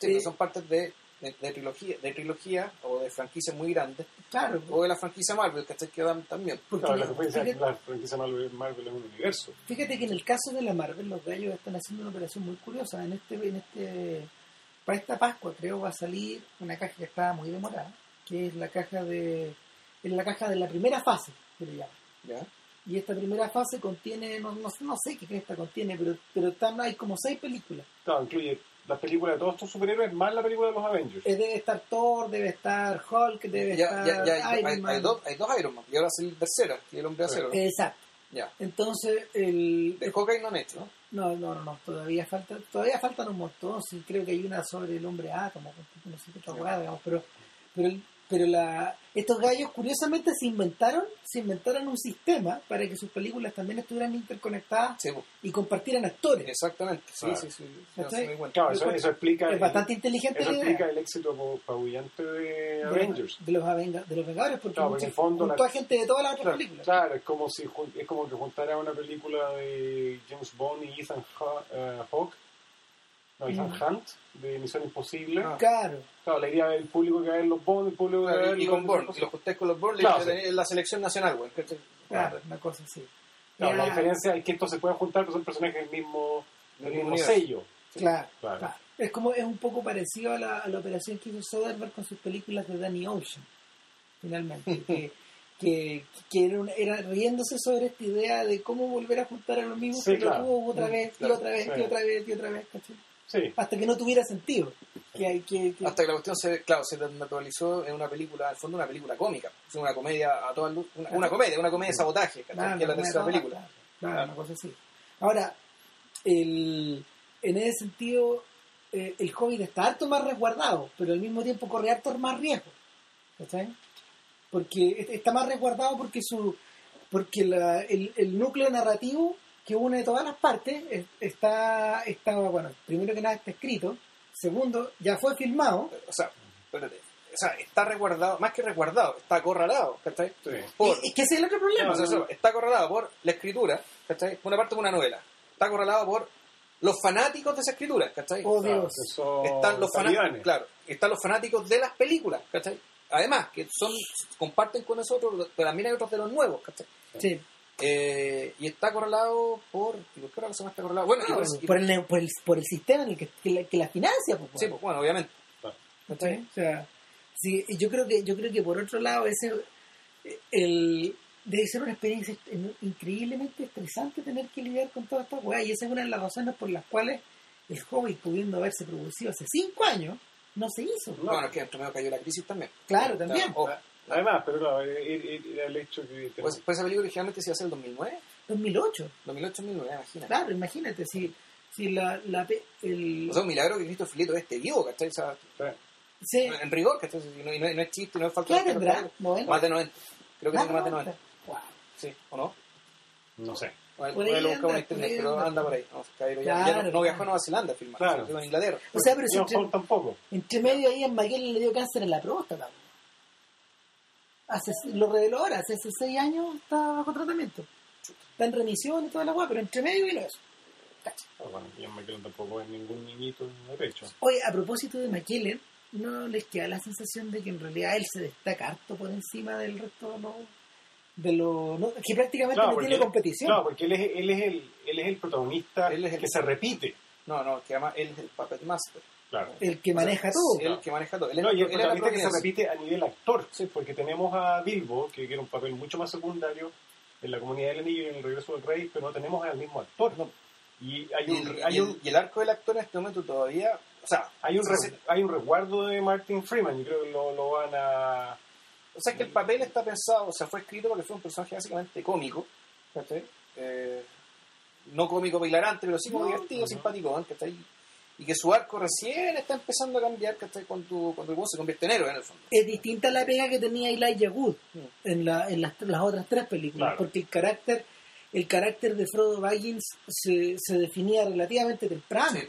Sí, Sí. que son partes de, de, de trilogía, de trilogía o de franquicias muy grandes, claro, o de la franquicia Marvel, ¿cachai? Que dan también. porque Claro, la franquicia, fíjate, la franquicia Marvel, Marvel es un universo. fíjate que en el caso de la Marvel los gallos están haciendo una operación muy curiosa. En este, en este, para esta Pascua creo va a salir una caja que estaba muy demorada, que es la caja de, es la caja de la primera fase, que le llaman. ¿ya? Y esta primera fase contiene, no, no, no sé qué cresta contiene, pero, pero están, hay como seis películas. Claro, incluye las películas de todos estos superhéroes más la película de los Avengers. Eh, debe estar Thor, debe estar Hulk, debe Ya, estar ya, Iron hay- Man. hay dos, hay dos Iron Man, y ahora es el tercero, y el hombre acero. Exacto. Ya. Entonces, el... De Hawkeye no han hecho, ¿no? No, no, no, no, todavía falta, todavía faltan un montón, sí, creo que hay una sobre el hombre átomo, no sé qué otra hueá, digamos, pero, pero, el- pero la, estos gallos curiosamente se inventaron, se inventaron un sistema para que sus películas también estuvieran interconectadas Sí, y compartieran actores. exactamente. Sí, Claro. sí, sí. cuenta. Claro, eso, eso explica, Es bastante inteligente eso explica el éxito apabullante de de, Avengers. de los, Avenga- de los Vengadores, porque Claro, porque en el fondo la- a gente de todas las otras Claro, películas. Claro, es como si es como que juntara una película de James Bond y Ethan eh, Hawke, no, Ethan Mm. Hunt, de Misión Imposible. Ah. Claro. Claro, la idea del público que va a ver los Bond, el público que va a ver y los- con Bourne, si lo juntáis con los le Claro, tenéis la selección nacional, güey. claro, una cosa así. Claro, la diferencia es que estos se pueden juntar, pero son personajes del mismo, del mismo sello. Claro, Claro. claro. Es como es un poco parecido a la, a la operación que hizo Soderbergh con sus películas de Danny Ocean, finalmente. <laughs> que, que, que era, una- era riéndose sobre esta idea de cómo volver a juntar a los mismos Sí, pelotudos claro. otra vez, y otra vez, sí. y otra vez, y otra vez, ¿cachai? Sí, Hasta que no tuviera sentido. Que que, que- Hasta que la cuestión se, claro, se naturalizó en una película, al fondo una película cómica. Una comedia a todas luces, una, una comedia, una comedia de sabotaje, que es la tercera película. Claro, Claro. una cosa así. Ahora, el, en ese sentido, eh, el Hobbit está harto más resguardado, pero al mismo tiempo corre harto más riesgo. ¿Cachai? Porque es- está más resguardado porque su porque la- el, el núcleo narrativo que une todas las partes es- está, está, bueno, primero que nada está escrito, segundo, ya fue filmado, O sea, espérate, o sea, está resguardado, más que resguardado, está acorralado, ¿cachai? sí. Por, y, y que ese es el otro problema. o sea, eso, está acorralado por la escritura, ¿cachai? Una parte de una novela. Está acorralado por los fanáticos de esa escritura, ¿cachai? Oh, Dios. están los fanáticos, claro, están los fanáticos de las películas, ¿cachai? Además, que son comparten con nosotros, pero también hay otros de los nuevos, ¿cachai? Sí. Eh, y está correlado por. ¿y ¿Por qué está correlado? Bueno, y Ah, por- y- por, el, por, el, por el sistema en el que, que la, que la financia, pues, sí, pues, bueno, obviamente. ¿Cachai? O sea, sí, yo creo que yo creo que por otro lado ese el debe ser una experiencia increíblemente estresante tener que lidiar con todas estas weas. Y esa es una de las razones por las cuales el Hobbit, pudiendo haberse producido hace cinco años, no se hizo. No. Bueno, es que entre medio cayó la crisis también. Claro, también. Además, pero claro, era el hecho que... pues, pues esa película originalmente se iba a hacer el 2009, 2008. 2008-2009, imagínate. Claro, imagínate, si, si la, la pe- el, O sea, un milagro que Cristo Filito esté vivo, ¿cachai? O sea, Sí. en rigor, ¿cachai? Y no, y no, no es chiste, no es falta ¿Qué de tendrá? respeto. 90. Más de 90. Creo que tiene más de de 90. Wow. Sí, ¿o no? No sé. Bueno, Por ahí lo buscamos en anda, internet, por ahí pero anda. por ahí. No, Cairo ya, ya Claro, no, no viajó a. Nueva Zelanda a filmar, Claro. en Inglaterra. O sea, pero si entre, tampoco. entre medio ahí a McKellen le dio cáncer en la próstata. Hace, lo reveló ahora, hace seis años está bajo tratamiento. Está en remisión y toda la weá, pero entre medio vino eso. Cacha. Ah, Bueno, Ian McKellen tampoco es ningún niñito de pecho. Oye, a propósito de McKellen, ¿no les queda la sensación de que en realidad él se destaca harto por encima del resto de los... De lo, no, que prácticamente no porque tiene él- competición. Claro, porque él es, él es, el, él es el protagonista Él es el- que se repite. No, no, que además él es el puppet master. Claro. el que maneja todo. Él que maneja todo. Es, No, y el es protagonista que se repite a nivel actor, porque tenemos a Bilbo, que tiene un papel mucho más secundario en la comunidad del anillo y en el regreso del rey, pero no tenemos al mismo actor. No. Y hay Y un, el, hay y el- un, y el arco del actor en este momento todavía... O sea, hay un, se- hay un resguardo de Martin Freeman, yo creo que lo, lo van a... O sea, que el papel está pensado, o sea, fue escrito porque fue un personaje básicamente cómico. Eh, no cómico para hilarante, pero sí como No, divertido, no. simpático, ¿cachai? Y que su arco recién está empezando a cambiar, ¿cachai? Cuando, cuando el weón se convierte en héroe, en el fondo. es distinta la pega que tenía Elijah Wood Mm. en, la, en las, las otras tres películas, Claro. porque el carácter el carácter de Frodo Baggins se, se definía relativamente temprano, Sí.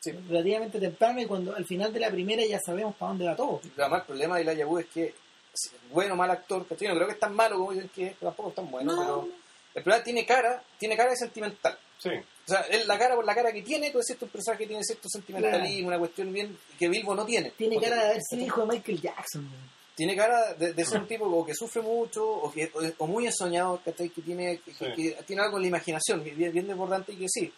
Sí. relativamente temprano y cuando al final de la primera ya sabemos para dónde va todo. Además el problema de Elijah Wood es que, es bueno o mal actor. No creo que es tan malo como dicen que es, pero tampoco es tan bueno, No. pero el problema tiene cara, tiene cara de sentimental. Sí, O sea, él, la cara por la cara que tiene, tú decís, un personaje que tiene cierto sentimentalismo, una cuestión bien que Bilbo no tiene. Tiene cara de haber sido hijo de Michael Jackson. tiene cara de, de ser un tipo o que sufre mucho o que o, o muy ensoñador ¿cachai? que tiene que, Sí. que tiene algo en la imaginación bien, bien desbordante y que sí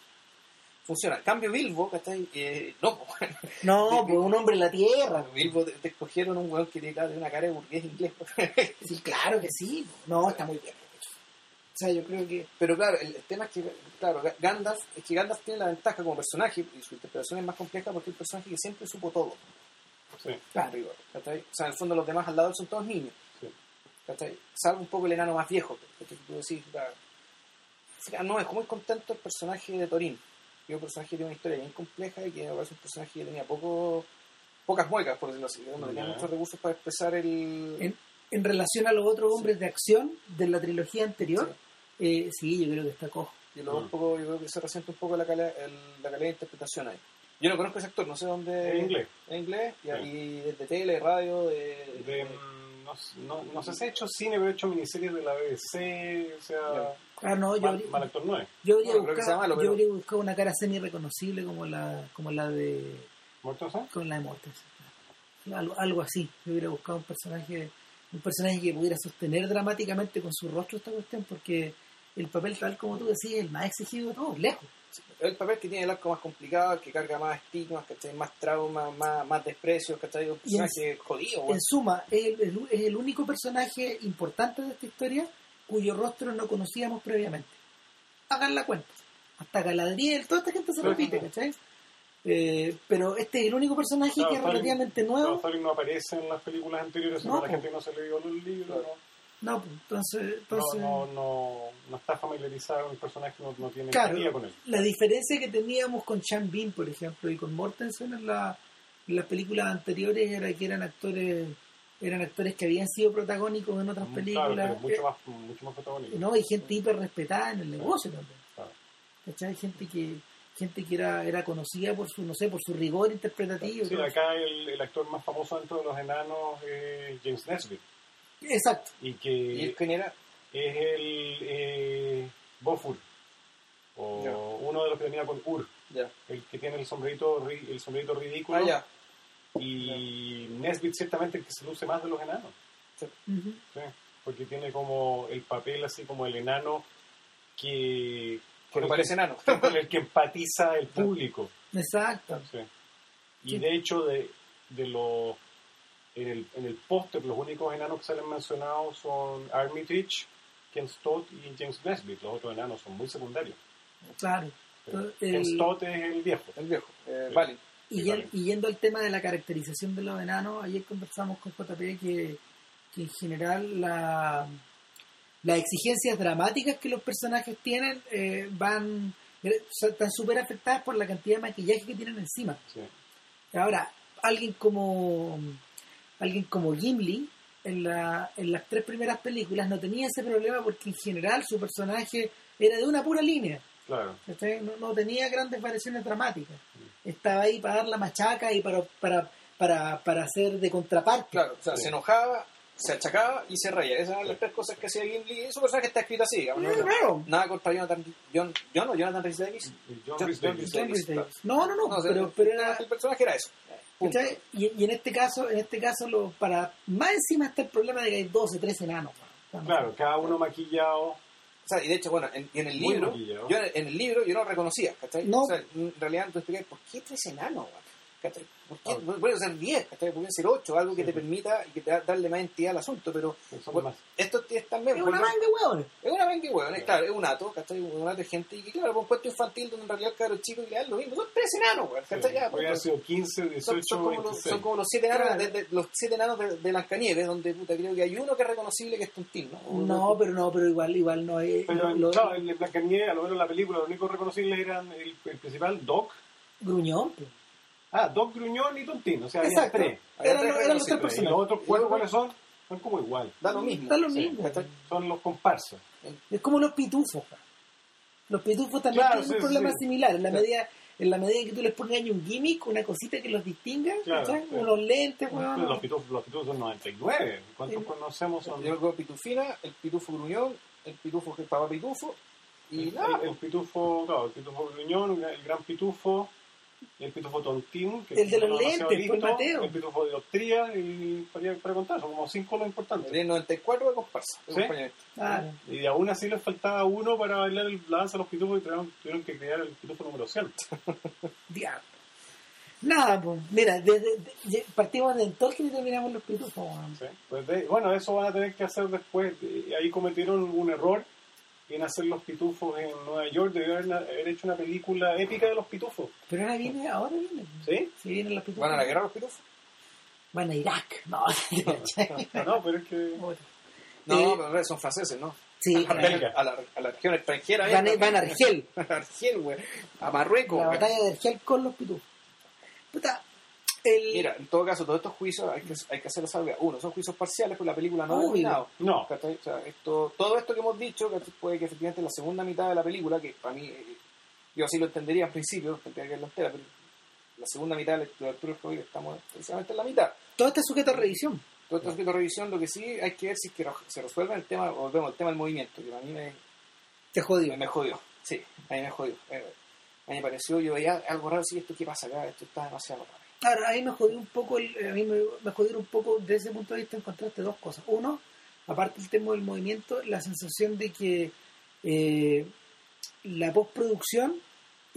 funciona. En cambio Bilbo ¿cachai? Eh, no pues, <laughs> No, <laughs> pues un hombre en la tierra. Bilbo te, te escogieron un weón que tiene cara- una cara de burgués inglés Sí, claro que sí. No, está muy bien. O sea, yo creo que pero claro el, tema es que claro Ga- Gandalf es que Gandalf tiene la ventaja como personaje y su interpretación es más compleja porque es un personaje que siempre supo todo sí. ¿cachai? o sea en el fondo los demás al lado son todos niños Sí. salvo un poco el enano más viejo que tú decís claro. O sea, no es muy contento el personaje de Torín que es un personaje que tiene una historia bien compleja y que me parece un personaje que tenía poco pocas muecas por decirlo así que no tenía Ya. muchos recursos para expresar el en, en relación a los otros hombres de acción de la trilogía anterior, eh, sí, yo creo que está cojo. y luego un Mm. poco yo creo que se resiente un poco la calidad, el- la calidad de interpretación ahí yo no conozco ese actor no sé dónde En inglés. en inglés y, Sí. y desde tele radio de, De, mm, no, no, no sé si ha hecho cine, pero ha hecho miniseries de la BBC, o sea, Ah, no, yo, mal, habría- mal actor no es. yo habría Bueno, creo que sea buscado, malo, yo habría buscado una cara semi reconocible como la, como la de ¿Muerto no con la de Mortensen. Algo, algo así. Yo hubiera buscado un personaje, un personaje que pudiera sostener dramáticamente con su rostro esta cuestión, porque el papel tal como tú decías, el más exigido de todos, lejos. el papel que tiene el arco más complicado, el que carga más estigmas, ¿cachai? más traumas, más, más desprecios, ¿cachai? un Y en- personaje jodido. En suma, es el, el- es el único personaje importante de esta historia cuyo rostro no conocíamos previamente. Hagan la cuenta. Hasta Galadriel, toda esta gente se Sí, repite, sí. ¿cachai? Eh, pero este es el único personaje Claro, que es relativamente nuevo. No aparece en las películas anteriores, No, sino la gente no se leyó los libros, No, pues, entonces, no, entonces no, no, no está familiarizado con el personaje, no, no tiene Claro. con él. la diferencia que teníamos con Sean Bean, por ejemplo, y con Mortensen en, la, en las películas anteriores era que eran actores eran actores que habían sido protagónicos en otras Mm, películas. Claro, pero mucho Eh, más, mucho más protagónico. no, hay gente hiper respetada en el negocio también. Claro. ¿Cachai? Gente que gente que era, era conocida por su, no sé, por su rigor interpretativo. Sí, acá el, el actor más famoso dentro de los enanos es James Nesbitt. Exacto. Y que ¿Y quién era? es el eh, Bofur, o uno de los que tenía con Ur, el que tiene el sombrerito, ri- el sombrerito ridículo. Ah. Y Nesbitt ciertamente el que se luce más de los enanos, porque tiene como el papel así como el enano que... Que no parece enano. <laughs> con el que empatiza el público. Exacto. Sí. Y Sí. de hecho, de, de lo En el, en el póster, los únicos enanos que salen mencionados son Armitage, Ken Stott y James Nesbitt. Los otros enanos son muy secundarios. Claro. Pero El- Ken Stott es el viejo. El viejo. Eh, Sí. Vale. Y, Sí, yen- vale. y yendo al tema de la caracterización de los enanos, ayer conversamos con JP que, que en general la, las exigencias dramáticas que los personajes tienen eh, van eh, están súper afectadas por la cantidad de maquillaje que tienen encima. Sí. Ahora, alguien como alguien como Gimli en, la, en las tres primeras películas no tenía ese problema porque en general su personaje era de una pura línea. Claro. No, no tenía grandes variaciones dramáticas. Estaba ahí para dar la machaca y para, para, para, para hacer de contraparte. Claro, o sea, Sí. se enojaba, se achacaba y se reía. Esas eran las tres cosas que hacía Gimli. Y su personaje está escrito así, digamos. Eh, ¿no? claro. Nada contra Jonathan, John, John, no, Jonathan Rhys Davis. John John- John Davis. Davis. No, no, no, No, pero, pero era... el personaje era eso. Y, y en este caso, en este caso lo, para más encima está el problema de que hay 12, 13 enanos. Claro, cada uno maquillado. O sea, y de hecho, bueno, en, el libro, yo en, en el libro yo no lo reconocía, ¿cachai? No. O sea, en realidad tú explicas, ¿por qué tres enanos? ¿Cachai? ¿Por qué? Ah. Pueden ser 10, ¿cachai? Pueden ser 8, algo que Sí. te permita y que te da, darle más entidad al asunto, pero más- esto es también... Es una manga, weón. Es una venga, weón, es claro, es un ato, ¿cachai? Un ato de gente y que, claro, por un cuento infantil donde en realidad el cabro chico y le dan lo mismo. Son tres enanos, ¿cachai? Ya, Podría haber punto. sido 15, 18, son, son como los, 26. son como los siete enanos, Claro. de, de- los siete enanos de, de Blancanieves, donde puta, creo que hay uno que es reconocible que es Tontín, ¿no? O- No, pero no, pero igual, igual no es. Pero en, lo- claro, en Blancanieves, a lo menos en la película, los únicos reconocibles eran el, el principal, Doc. Gruñón. pues. Ah, Doc Gruñón y Tontín. O sea, había Exacto. tres. Había Eran, tres los- eran los tres. Y los otros cuatro, ¿cuáles son? Son como igual. Da lo mismo. Da lo Sí, mismo. ¿cachai? Son los comparsas. Es como los pitufos. pa. Los pitufos también Claro, tienen sí, un problema sí. similar. En la, Claro. medida, en la medida que tú les pones ahí un gimmick, una cosita que los distinga, Claro, ¿cachai? sí. unos lentes, weón. Los pitufos, los pitufos son 99. ¿Cuántos Sí. conocemos? Son Yo creo que Pitufina, el Pitufo Gruñón, el Pitufo que es Papá Pitufo, y nada, el, el pitufo, claro, el pitufo Gruñón, el gran pitufo, el pitufo Tontín, que El de los lentes, listo, Mateo. el pitufo de Dioptría, y para, para contar, son como cinco lo importante. el 94 de comparsa. de ¿Sí? Claro. Y aún así les faltaba uno para bailar el- la danza de los pitufos y tuvieron, tuvieron que crear el pitufo número 100. <laughs> Diablo. Nada, pues, mira, desde, de- partimos de Tolkien y terminamos los pitufos. Pues de- bueno, eso van a tener que hacer después. Ahí cometieron un error en hacer los pitufos en Nueva York. Debieron haber, haber hecho una película épica de los pitufos. Pero ahora viene, ahora viene. ¿Sí? Si vienen los pitufos. ¿Van a la guerra los pitufos? Van a Irak. No, No, <laughs> pero es que... No, Eh, pero en realidad son franceses, ¿no? Sí, a, belga. a la, a la región extranjera. Van, ¿eh? van a Argel. A <laughs> Argel, güey. A Marruecos. La batalla de Argel con los pitufos. Puta, el... Mira, en todo caso, todos estos juicios hay que, hay que hacerlos saber. Uno, son juicios parciales, porque la película no ha terminado. No. ¿Cachai? O sea, esto, todo esto que hemos dicho, ¿cachai? puede que efectivamente la segunda mitad de la película, que para mí, eh, yo así lo entendería al principio, tendría que verlo entera, pero la segunda mitad de la lectura del estamos precisamente en la mitad. todo está sujeto a revisión. Todo esto sujeto a revisión, lo que sí hay que ver si es que se resuelve el tema, volvemos al tema del movimiento, que a mí me, Te jodió. me, me jodió. Sí, a mí me jodió. Eh, a mí me pareció, yo veía algo raro, sí, esto qué pasa acá, esto está demasiado raro. Ahora, a mí me jodió un poco, el- a mí me, jodió un poco desde ese punto de vista encontraste dos cosas. Uno, aparte del tema del movimiento, la sensación de que eh, la postproducción,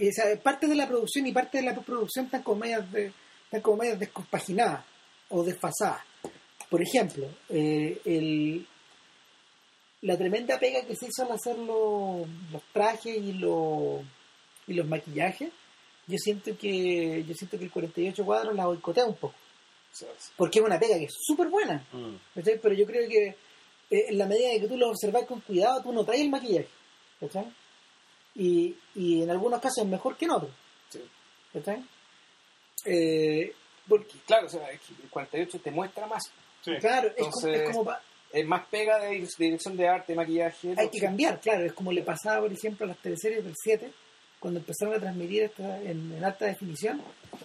o sea, parte de la producción y parte de la postproducción están como medias, de, están como medias descompaginadas o desfasadas. Por ejemplo, eh, la tremenda pega que se hizo al hacer lo- los trajes y, lo- y los maquillajes, yo siento que yo siento que el 48 cuadros la boicotea un poco, porque es una pega que es súper buena, Mm. pero yo creo que eh, en la medida de que tú lo observas con cuidado, tú notas el maquillaje. Y, y en algunos casos es mejor que en otros. Eh, porque, claro, o sea, es que el 48 te muestra más. Sí. claro, es como, es como pa- Es más pega de dir- dirección de arte, maquillaje. hay que cambiar, claro, es como le pasaba, por ejemplo, a las teleseries del 7, cuando empezaron a transmitir esta en, en alta definición,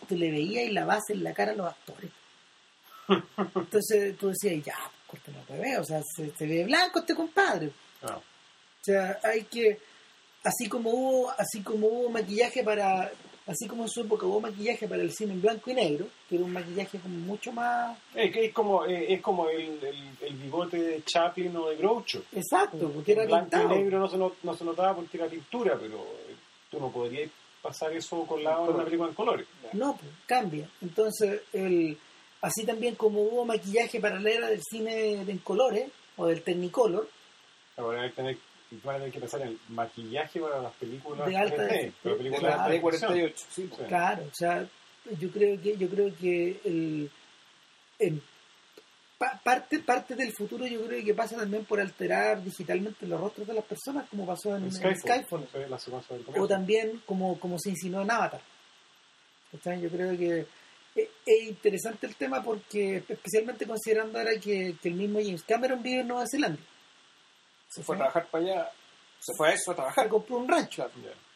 tú le veías y la base en la cara a los actores. <laughs> Entonces tú decías, ya, corte no te veo, o sea, se, se ve blanco este compadre. Ah. O sea, hay que, así como hubo, así como hubo maquillaje para, así como en su época hubo maquillaje para el cine en blanco y negro, que era un maquillaje como mucho más Es, que es como, es como el, el, el bigote de Chaplin o de Groucho. exacto, porque era En blanco pintado. y negro no se, no, no se notaba porque era pintura, pero tú no podrías pasar eso con la una película en colores. No, pues, cambia. Entonces, el, así también como hubo maquillaje para la era del cine en colores o del Technicolor, Ahora hay que tener, van a tener que pensar en el maquillaje para las películas De alta 3D, definición. pero De películas la de de 48, sí. Sí. Claro, o sea, yo creo que yo creo que el en pa- parte parte del futuro yo creo que pasa también por alterar digitalmente los rostros de las personas como pasó en, en Skyfall. Skyfall Sí, la secuencia del o también como como se insinuó en Avatar. Yo creo que es, es interesante el tema porque especialmente considerando ahora que, que el mismo James Cameron vive en Nueva Zelanda. Se fue a trabajar para allá. Se fue a eso a Se trabajar. compró un rancho.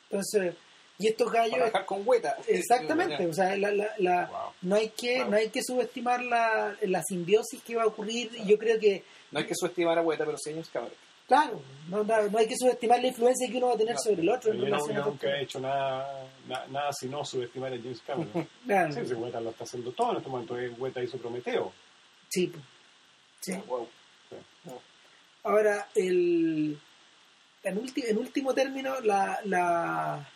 Entonces, y estos Para gallos trabajar con hueta. Exactamente, o sea, la, la, la- Wow. no hay que Wow. no hay que subestimar la, la simbiosis que va a ocurrir. y Yo creo que, No hay que subestimar a hueta, pero sí James Cameron. claro, no, no, no hay que subestimar la influencia que uno va a tener No, sobre el otro. yo, no- yo nunca he hecho nada, na- nada sino subestimar a James Cameron. <laughs> Claro, sí, ese Hueta lo está haciendo todo en este momento. Es Hueta hizo Prometeo. sí, pues. Sí. Wow. Ahora, el, en, ulti- en último término, la, la,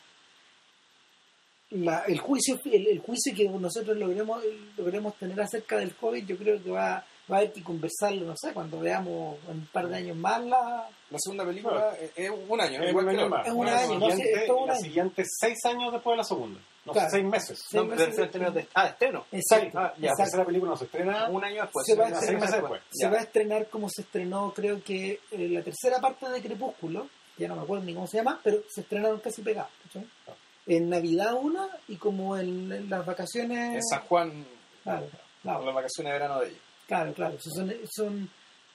la- el juicio el, el juicio que nosotros logremos, logremos tener acerca del COVID, yo creo que va, va a haber que conversarlo, no sé, cuando veamos en un par de años más la... La segunda película es, es un año. Es igual un que la más. Es un La año, no sé, siguiente- es todo un La año. siguiente seis años después de la segunda. No, Claro. seis meses. Sí. No, de, ah, de estreno. Exacto, Ah, ya, La exacto. tercera película no se estrena Un año después. Se va a sí, estrenar seis meses después. Se va a estrenar como se estrenó, creo que eh, la tercera parte de Crepúsculo, ya no me acuerdo ni cómo se llama, pero se estrenaron casi pegados. ¿cachai? Ah. En Navidad una y como en, en las vacaciones... En San Juan, Claro, claro. las vacaciones de verano de ellos. Claro, claro. Son, son,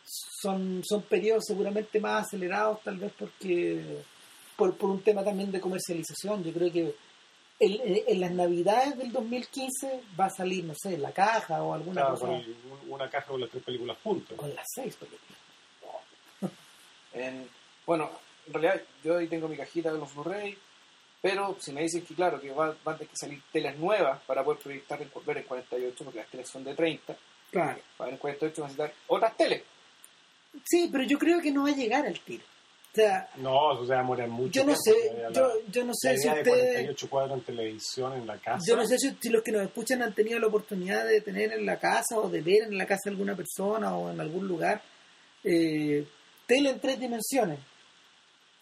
son, son periodos seguramente más acelerados, tal vez porque por, por un tema también de comercialización. Yo creo que en, en- en las navidades del 2015 va a salir, no sé, la caja o alguna Claro, cosa el- una caja con las tres películas juntas. con las seis películas. En- bueno, en realidad yo ahí tengo mi cajita de los Blu-ray, pero si me dicen que claro, que va- van a tener que salir teles nuevas para poder proyectar en, ver en 48, porque las teles son de 30, Claro. para ver en 48 van a necesitar otras teles. Sí, pero yo creo que no va a llegar al tiro. O sea, No, eso se va a demorar mucho. yo no sé, la- yo, yo no sé si ustedes... 48 cuadros en televisión en la casa. Yo no sé si, si los que nos escuchan han tenido la oportunidad de tener en la casa o de ver en la casa de alguna persona o en algún lugar eh, tele en tres dimensiones.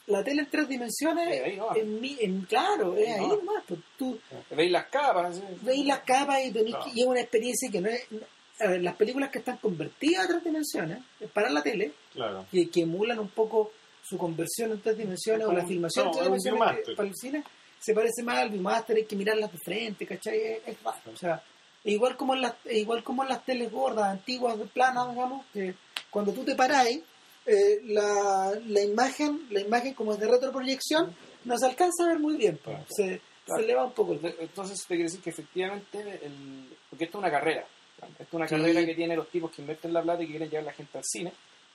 La tele en tres dimensiones, ahí nomás. en, mi- en- claro, es Ahí ahí nomás. pues, tú Veis las capas, ¿sí? veis las capas y, tenés que- y es una experiencia que no es... a ver, las películas que están convertidas a tres dimensiones para la tele, Claro. que, que emulan un poco su conversión en tres dimensiones o Como la un- filmación no, en tres dimensiones que- para el cine se parece más al Viewmaster, hay que mirarlas de frente, ¿cachai? Es, es raro, o sea, e igual como en las e igual como en las teles gordas, antiguas, planas, digamos, que cuando tú te paráis, eh, la, la imagen, la imagen como es de retroproyección, no se alcanza a ver muy bien. Claro. se, Claro. se eleva un poco el Entonces te quiere decir que efectivamente, el, porque esto es una carrera, esto es una Sí. carrera que tiene los tipos que invierten la plata y que quieren llevar a la gente al cine,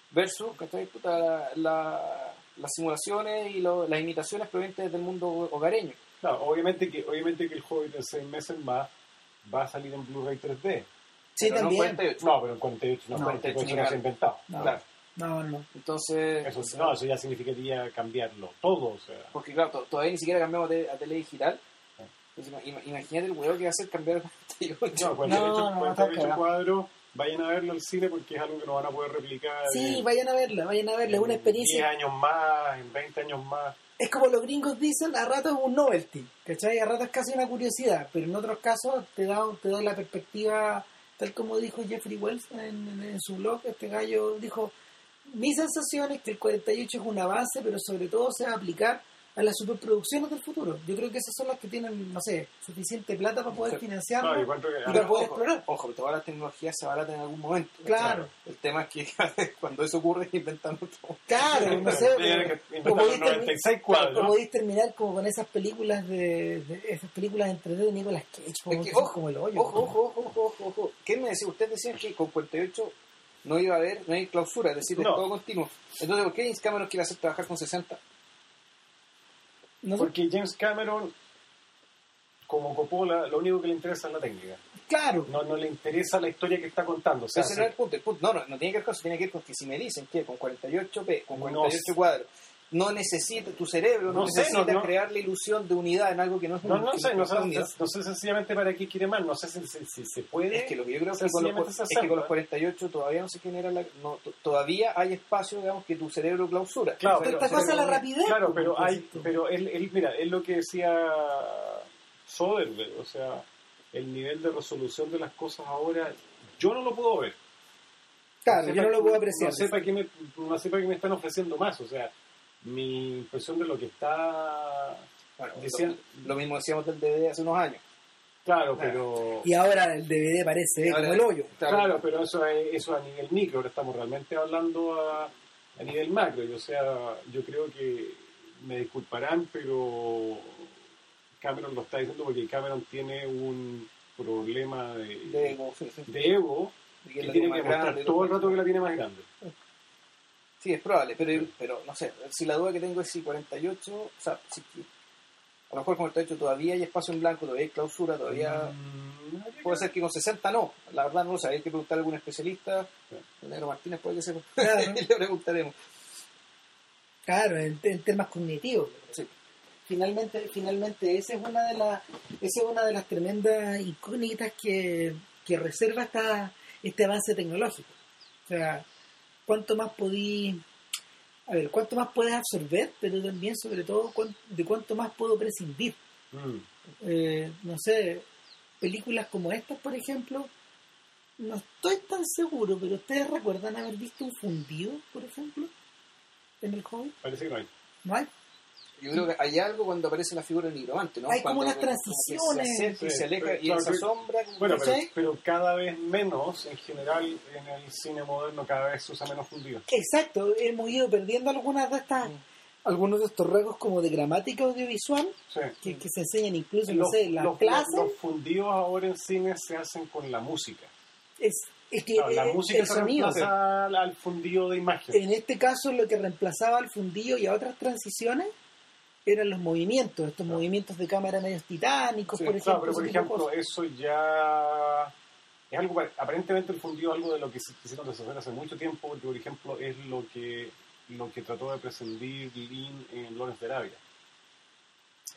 versus ¿cachai? Puta, la- las simulaciones y lo- las imitaciones provenientes del mundo hogareño. Claro, obviamente que, obviamente que el Hobbit en seis meses más va a salir en Blu-ray 3D. Sí, Pero no también. 48. No, pero en 48 no, No, 48 48 no se ha inventado. No, Claro. No, no. Entonces, Eso, o sea, no, eso ya significaría cambiarlo todo. O sea, porque claro, to- todavía ni siquiera cambiamos de- a tele digital. Entonces, ima- imagínate el huevo que va a hacer cambiar a 48. no, 48, No, no, 48 está cagado. cuadros, vayan a verlo al cine porque es algo que no van a poder replicar. Sí, en- vayan a verla, vayan a verla, es una en experiencia 10 años más, en 20 años más. es como los gringos dicen, a ratos es un novelty, ¿cachai? A ratos es casi una curiosidad, pero en otros casos te da, te da la perspectiva, tal como dijo Jeffrey Wells en, en- en su blog, este gallo dijo, mi sensación es que el 48 es un avance, pero sobre todo se va a aplicar a las superproducciones del futuro. Yo creo que esas son las que tienen, no sé, suficiente plata para poder financiarlo. No, y para poder ojo, explorar. Ojo, todas las tecnologías se abaratan en algún momento. Claro. El tema es que <laughs> cuando eso ocurre inventan otro. Claro, no sé, como podéis termi- 96 cuadros. como podéis terminar como con esas películas de, de- esas películas entre de Nicolas Cage, como, Es que, ojo, como el hoyo. Ojo, ojo, ojo, ojo. ¿Qué me decía? Usted decía que con 48 no iba a haber, no hay clausura, es decir, es No. todo continuo. Entonces, ¿por qué James Cameron quiere hacer trabajar con 60? No sé, Porque James Cameron, como Coppola, lo único que le interesa es la técnica. claro, No, no le interesa la historia que está contando. O sea, Ese no es el punto. El punto- No, no, no tiene que ver con eso, tiene que ver con que si me dicen que con 48p, con No. 48 cuadros, no necesita, tu cerebro no, No sé, necesita no- no- crear la ilusión de unidad en algo que no es No, un- no sé, no sé, es no sé sencillamente para qué quiere más, no sé si, si- si se puede. Es que lo que yo creo que con los, es que con los 48 todavía no se genera la, todavía hay espacio, digamos, que tu cerebro clausura. Claro, cerebro- Esta cosa la rapidez. Claro, pues, pero hay, entonces, pero él, él- mira, es lo que decía Soderbergh, o sea, el nivel de resolución de las cosas ahora, yo no lo puedo ver. Claro, yo no lo puedo apreciar. No sé para qué me, no sé para qué me están ofreciendo más, o sea, mi impresión de lo que está... Bueno, Decían- lo, lo mismo decíamos del DVD hace unos años. Claro, pero... Y ahora el DVD parece eh, Ahora- como el hoyo. Claro, pero eso es, eso a nivel micro, ahora estamos realmente hablando a, a nivel macro, y, o sea, yo creo que me disculparán, pero Cameron lo está diciendo porque Cameron tiene un problema de, De ego, sí, sí. de ego Y que tiene que mostrar grande todo el rato que la tiene más grande. Sí, es probable, pero, pero no sé, si la duda que tengo es si 48, o sea, si, a lo mejor con 48 todavía hay espacio en blanco, todavía hay clausura, todavía... Mm, Puede ser que con 60 no, la verdad no lo sé, hay que preguntar a algún especialista. El negro Martínez puede que sepa. Claro. <laughs> le preguntaremos. Claro, en, en temas cognitivos. Sí. Finalmente, finalmente esa es una de las, esa es una de las tremendas incógnitas que, que reserva esta, este avance tecnológico. O sea, cuánto más podí, a ver, cuánto más puedes absorber, pero también sobre todo cuán- de cuánto más puedo prescindir. Mm. Eh, no sé, películas como estas, por ejemplo, no estoy tan seguro, pero ustedes recuerdan haber visto un fundido, por ejemplo, en el Hobbit. Parece que no hay. ¿No hay? Yo creo que hay algo cuando aparece la figura del nigromante, ¿no? Hay como Cuando- unas como transiciones. Se acerca y Sí, se aleja y claro esa sombra. Bueno, pero, cada vez menos, en general, en el cine moderno cada vez se usa menos fundido. Exacto, hemos ido perdiendo algunas de estas, algunos de estos rasgos como de gramática audiovisual Sí. que, que se enseñan incluso, no Los, sé, en las los- clases. los fundidos ahora en cine se hacen con la música. es, es que Claro, la eh, música el se sonido. reemplaza al, fundido de imagen. En este caso, lo que reemplazaba al fundillo y a otras transiciones eran los movimientos, estos Claro. movimientos de cámara medios titánicos, Sí, por ejemplo. Claro, pero por ejemplo, eso ya es algo, aparentemente el fundido es algo de lo que se quisieron deshacer hace mucho tiempo, porque por ejemplo es lo que lo que trató de prescindir Lin en Lawrence de Arabia.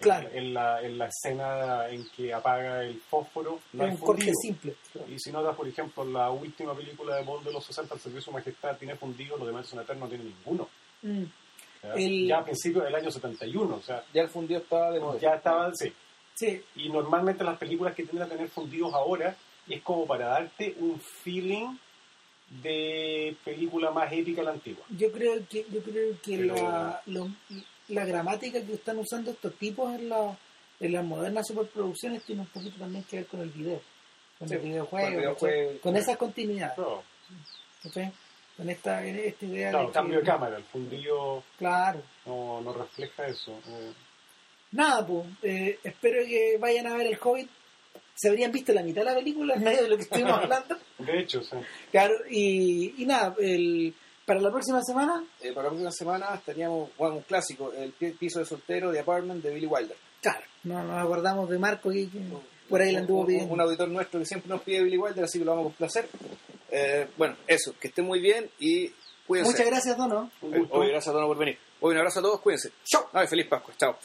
Claro. En, en la, en la escena en que apaga el fósforo, no es un corte simple. Y si notas, por ejemplo, la última película de Bond de los 60, El Servicio de Su Majestad, tiene fundido, los demás son eternos, no tiene ninguno. Mm. ¿Ya? El- Ya a principios del año 71, o sea, Ya el fundido estaba de moda. ya estaba, sí. Sí, Y normalmente las películas que tienden a tener fundidos ahora es como para darte un feeling de película más épica a la antigua. yo creo que yo creo que Pero- la, lo- la gramática que están usando estos tipos en, la, en las modernas superproducciones tiene un poquito también que ver con el video, con Sí, el videojuego, con el videojuego. Con esta, esta idea claro, de cambio que, de cámara, el fundido claro, no, no refleja eso. eh. Nada, pues, eh, espero que vayan a ver el Hobbit. Se habrían visto la mitad de la película en medio de lo que estuvimos hablando. <laughs> De hecho, o sea, Claro, y, y nada, el, para la próxima semana, Eh, para la próxima semana estaríamos, bueno, un clásico, el pi- piso de soltero de Apartment de Billy Wilder. claro, no nos acordamos de Marco que, que por ahí le anduvo Un- pidiendo. Un auditor nuestro que siempre nos pide Billy Wilder, así que lo vamos a complacer. Eh, bueno, eso, que esté muy bien y cuídense. Muchas gracias, Dono. Oye, gracias todos por venir. Oye, un abrazo a todos, cuídense. Chao. Ay, feliz Pascua. Chao.